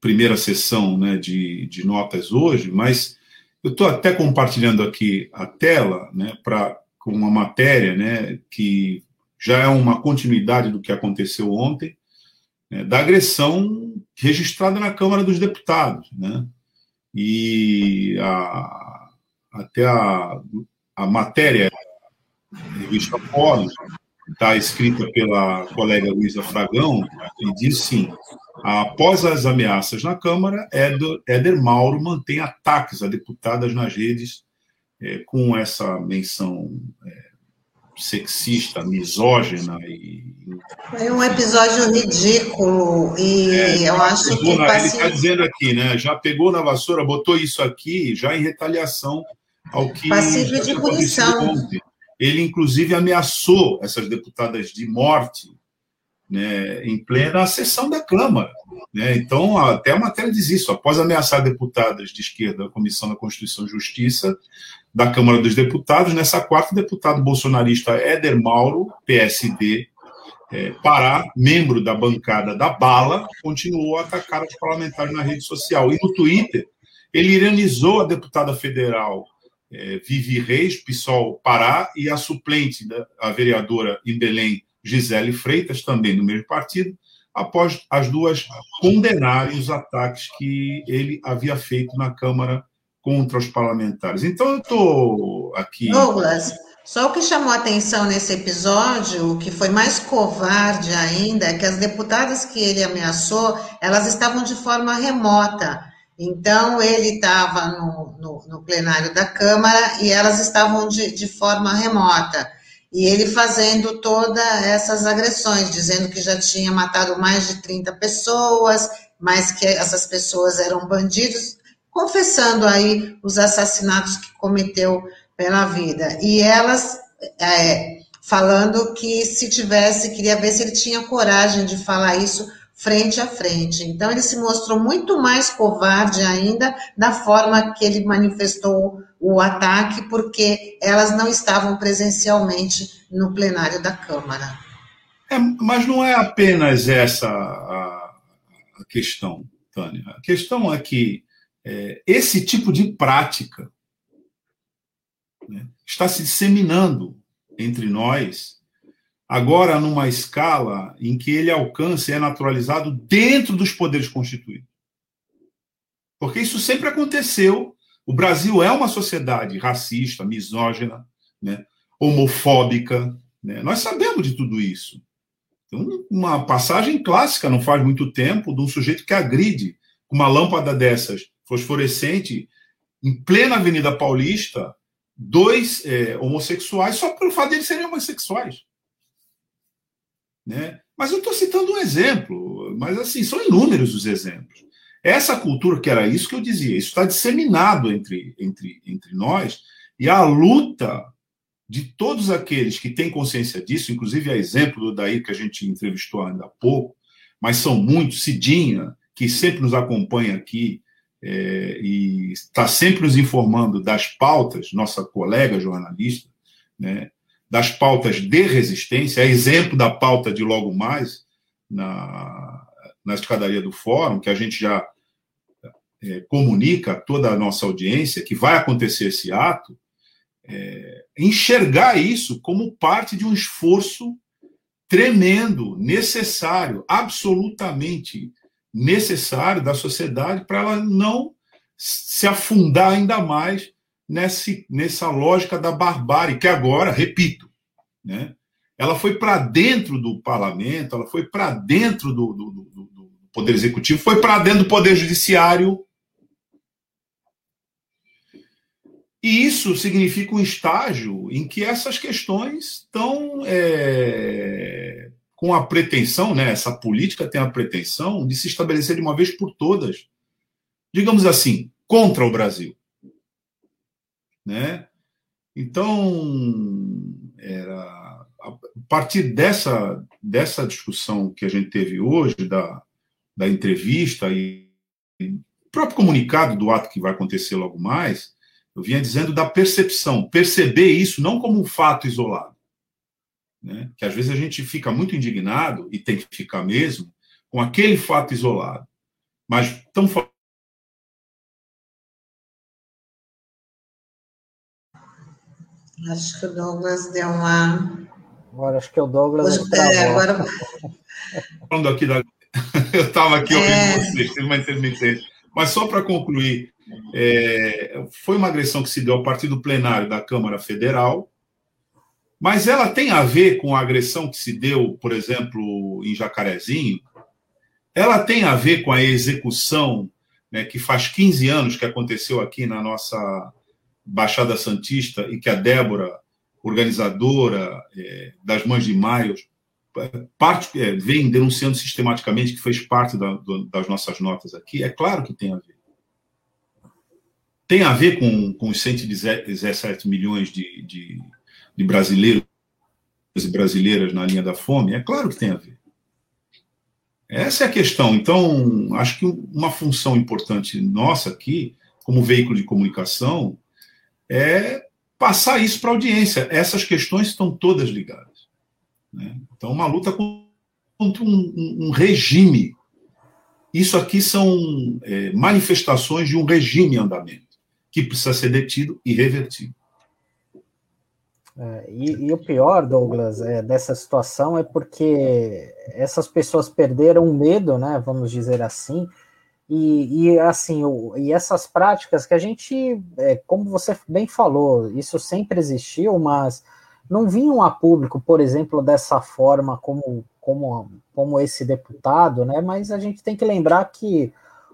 primeira sessão né, de, de notas hoje, mas eu estou até compartilhando aqui a tela né, com uma matéria né, que já é uma continuidade do que aconteceu ontem, né, da agressão registrada na Câmara dos Deputados. Né? E a, até a, a matéria, revista Fórum, está escrita pela colega Luísa Fragão, e diz sim: após as ameaças na Câmara, Éder, Éder Mauro mantém ataques a deputadas nas redes é, com essa menção é, sexista, misógina e. Foi um episódio ridículo e é, eu acho que. Na, Ele está dizendo aqui, né? Já pegou na vassoura, botou isso aqui, já em retaliação ao que. Passível de punição. Ontem. Ele, inclusive, ameaçou essas deputadas de morte né, em plena sessão da Câmara. Né? Então, até a matéria diz isso. Após ameaçar deputadas de esquerda da Comissão da Constituição e Justiça da Câmara dos Deputados, nessa quarta, o deputado bolsonarista Éder Mauro, PSD, é, Pará, membro da bancada da Bala, continuou a atacar os parlamentares na rede social. E no Twitter, ele ironizou a deputada federal é, Vivi Reis, PSOL Pará, e a suplente, a vereadora em Belém, Gisele Freitas, também do mesmo partido, após as duas condenarem os ataques que ele havia feito na Câmara contra os parlamentares. Então, eu estou aqui. Douglas, só o que chamou atenção nesse episódio, o que foi mais covarde ainda, é que as deputadas que ele ameaçou, elas estavam de forma remota. Então, ele estava no, no, no, plenário da Câmara e elas estavam de, de forma remota. E ele fazendo todas essas agressões, dizendo que já tinha matado mais de 30 pessoas, mas que essas pessoas eram bandidos, confessando aí os assassinatos que cometeu pela vida. E elas é, falando que se tivesse, queria ver se ele tinha coragem de falar isso frente a frente. Então, ele se mostrou muito mais covarde ainda da forma que ele manifestou o ataque, porque elas não estavam presencialmente no plenário da Câmara. É, mas não é apenas essa a, questão, Tânia. A questão é que é, esse tipo de prática né, está se disseminando entre nós agora numa escala em que ele alcança e é naturalizado dentro dos poderes constituídos. Porque isso sempre aconteceu. O Brasil é uma sociedade racista, misógina, né, homofóbica. Né? Nós sabemos de tudo isso. Então, uma passagem clássica, não faz muito tempo, de um sujeito que agride com uma lâmpada dessas fosforescente em plena Avenida Paulista dois é, homossexuais só pelo fato de eles serem homossexuais. Né? Mas eu estou citando um exemplo, mas assim, são inúmeros os exemplos. Essa cultura, que era isso que eu dizia, isso está disseminado entre, entre, entre nós, e a luta de todos aqueles que têm consciência disso, inclusive a exemplo do Daí que a gente entrevistou ainda há pouco, mas são muitos, Cidinha, que sempre nos acompanha aqui, é, e está sempre nos informando das pautas, nossa colega jornalista, né, das pautas de resistência, é exemplo da pauta de logo mais na, na escadaria do fórum, que a gente já é, comunica a toda a nossa audiência que vai acontecer esse ato, é, enxergar isso como parte de um esforço tremendo, necessário, absolutamente necessário da sociedade para ela não se afundar ainda mais nesse, nessa lógica da barbárie, que agora, repito, né, ela foi para dentro do parlamento, ela foi para dentro do, do, do, do, Poder Executivo, foi para dentro do Poder Judiciário. E isso significa um estágio em que essas questões estão é, com a pretensão, né, essa política tem a pretensão de se estabelecer de uma vez por todas, digamos assim, contra o Brasil. Né? Então, era a partir dessa, dessa discussão que a gente teve hoje, da, da entrevista e próprio comunicado do ato que vai acontecer logo mais, eu vinha dizendo da percepção, perceber isso não como um fato isolado, né? que às vezes a gente fica muito indignado, e tem que ficar mesmo, com aquele fato isolado. Mas estamos Acho que o Douglas deu uma. Agora, acho que é o Douglas. É, agora... Falando aqui da. Eu estava aqui ouvindo é... vocês, teve uma intermitência. Mas só para concluir, é... foi uma agressão que se deu a partir do plenário da Câmara Federal, mas ela tem a ver com a agressão que se deu, por exemplo, em Jacarezinho? Ela tem a ver com a execução né, que faz 15 anos que aconteceu aqui na nossa Baixada Santista e que a Débora, organizadora é, das Mães de Maio, parte, é, vem denunciando sistematicamente, que fez parte da, do, das nossas notas aqui? É claro que tem a ver. Tem a ver com, com os 117 milhões de, de de brasileiros e brasileiras na linha da fome? É claro que tem a ver. Essa é a questão. Então, acho que uma função importante nossa aqui, como veículo de comunicação, é passar isso para a audiência. Essas questões estão todas ligadas. Né? Então, uma luta contra um, um, regime. Isso aqui são é, manifestações de um regime em andamento, que precisa ser detido e revertido. É, e, e, o pior, Douglas, é, dessa situação é porque essas pessoas perderam o medo, né? Vamos dizer assim, e, e assim, o, e essas práticas que a gente, é, como você bem falou, isso sempre existiu, mas não vinham a público, por exemplo, dessa forma como, como, como esse deputado, né? Mas a gente tem que lembrar que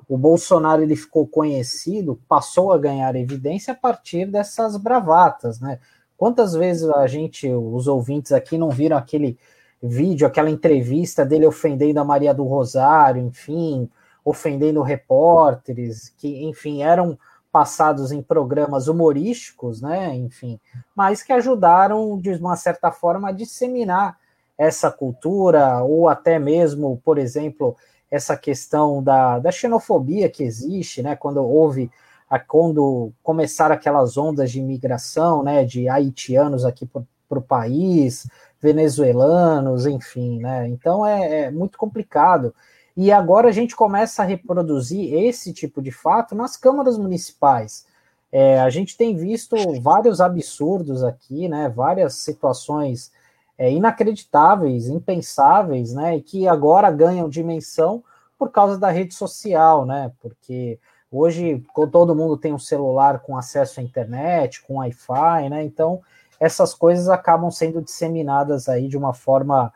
o Bolsonaro ele ficou conhecido, passou a ganhar evidência a partir dessas bravatas, né? Quantas vezes a gente, os ouvintes aqui, não viram aquele vídeo, aquela entrevista dele ofendendo a Maria do Rosário, enfim, ofendendo repórteres, que, enfim, eram passados em programas humorísticos, né, enfim, mas que ajudaram, de uma certa forma, a disseminar essa cultura, ou até mesmo, por exemplo, essa questão da, da xenofobia que existe, né, quando houve a, quando começaram aquelas ondas de imigração, né, de haitianos aqui para o país, venezuelanos, enfim, né? Então é, é, muito complicado. E agora a gente começa a reproduzir esse tipo de fato nas câmaras municipais. É, a gente tem visto vários absurdos aqui, né? Várias situações é, inacreditáveis, impensáveis, né? E que agora ganham dimensão por causa da rede social, né? Porque Hoje todo mundo tem um celular com acesso à internet, com Wi-Fi, né? Então essas coisas acabam sendo disseminadas aí de uma forma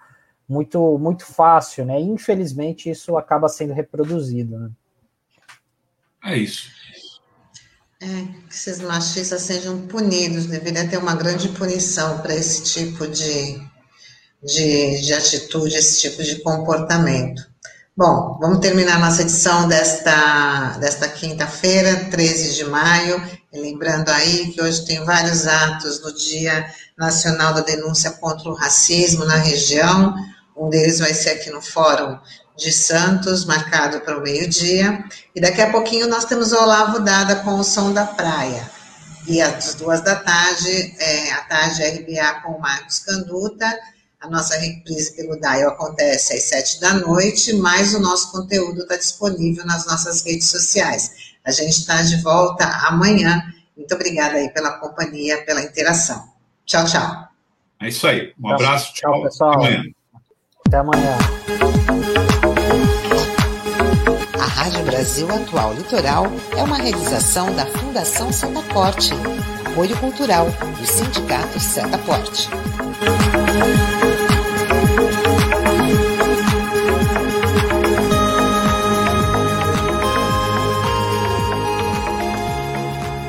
muito muito fácil, né? Infelizmente isso acaba sendo reproduzido, né? É isso. É, que esses machistas sejam punidos, deveria ter uma grande punição para esse tipo de, de, de atitude, esse tipo de comportamento. Bom, vamos terminar nossa edição desta, desta quinta-feira, 13 de maio. E lembrando aí que hoje tem vários atos no Dia Nacional da Denúncia contra o Racismo na região. Um deles vai ser aqui no Fórum de Santos, marcado para o meio-dia. E daqui a pouquinho nós temos o Olavo Dada com o Som da Praia. E às duas da tarde, é, a tarde RBA com o Marcos Canduta. A nossa reprise pelo DAIO acontece às sete da noite, mas o nosso conteúdo está disponível nas nossas redes sociais. A gente está de volta amanhã. Muito obrigada aí pela companhia, pela interação. Tchau, tchau. É isso aí. Um abraço. Tchau, tchau pessoal. Até amanhã. Até amanhã. A Rádio Brasil Atual Litoral é uma realização da Fundação Santa Porte, apoio cultural do Sindicato Santa Porte.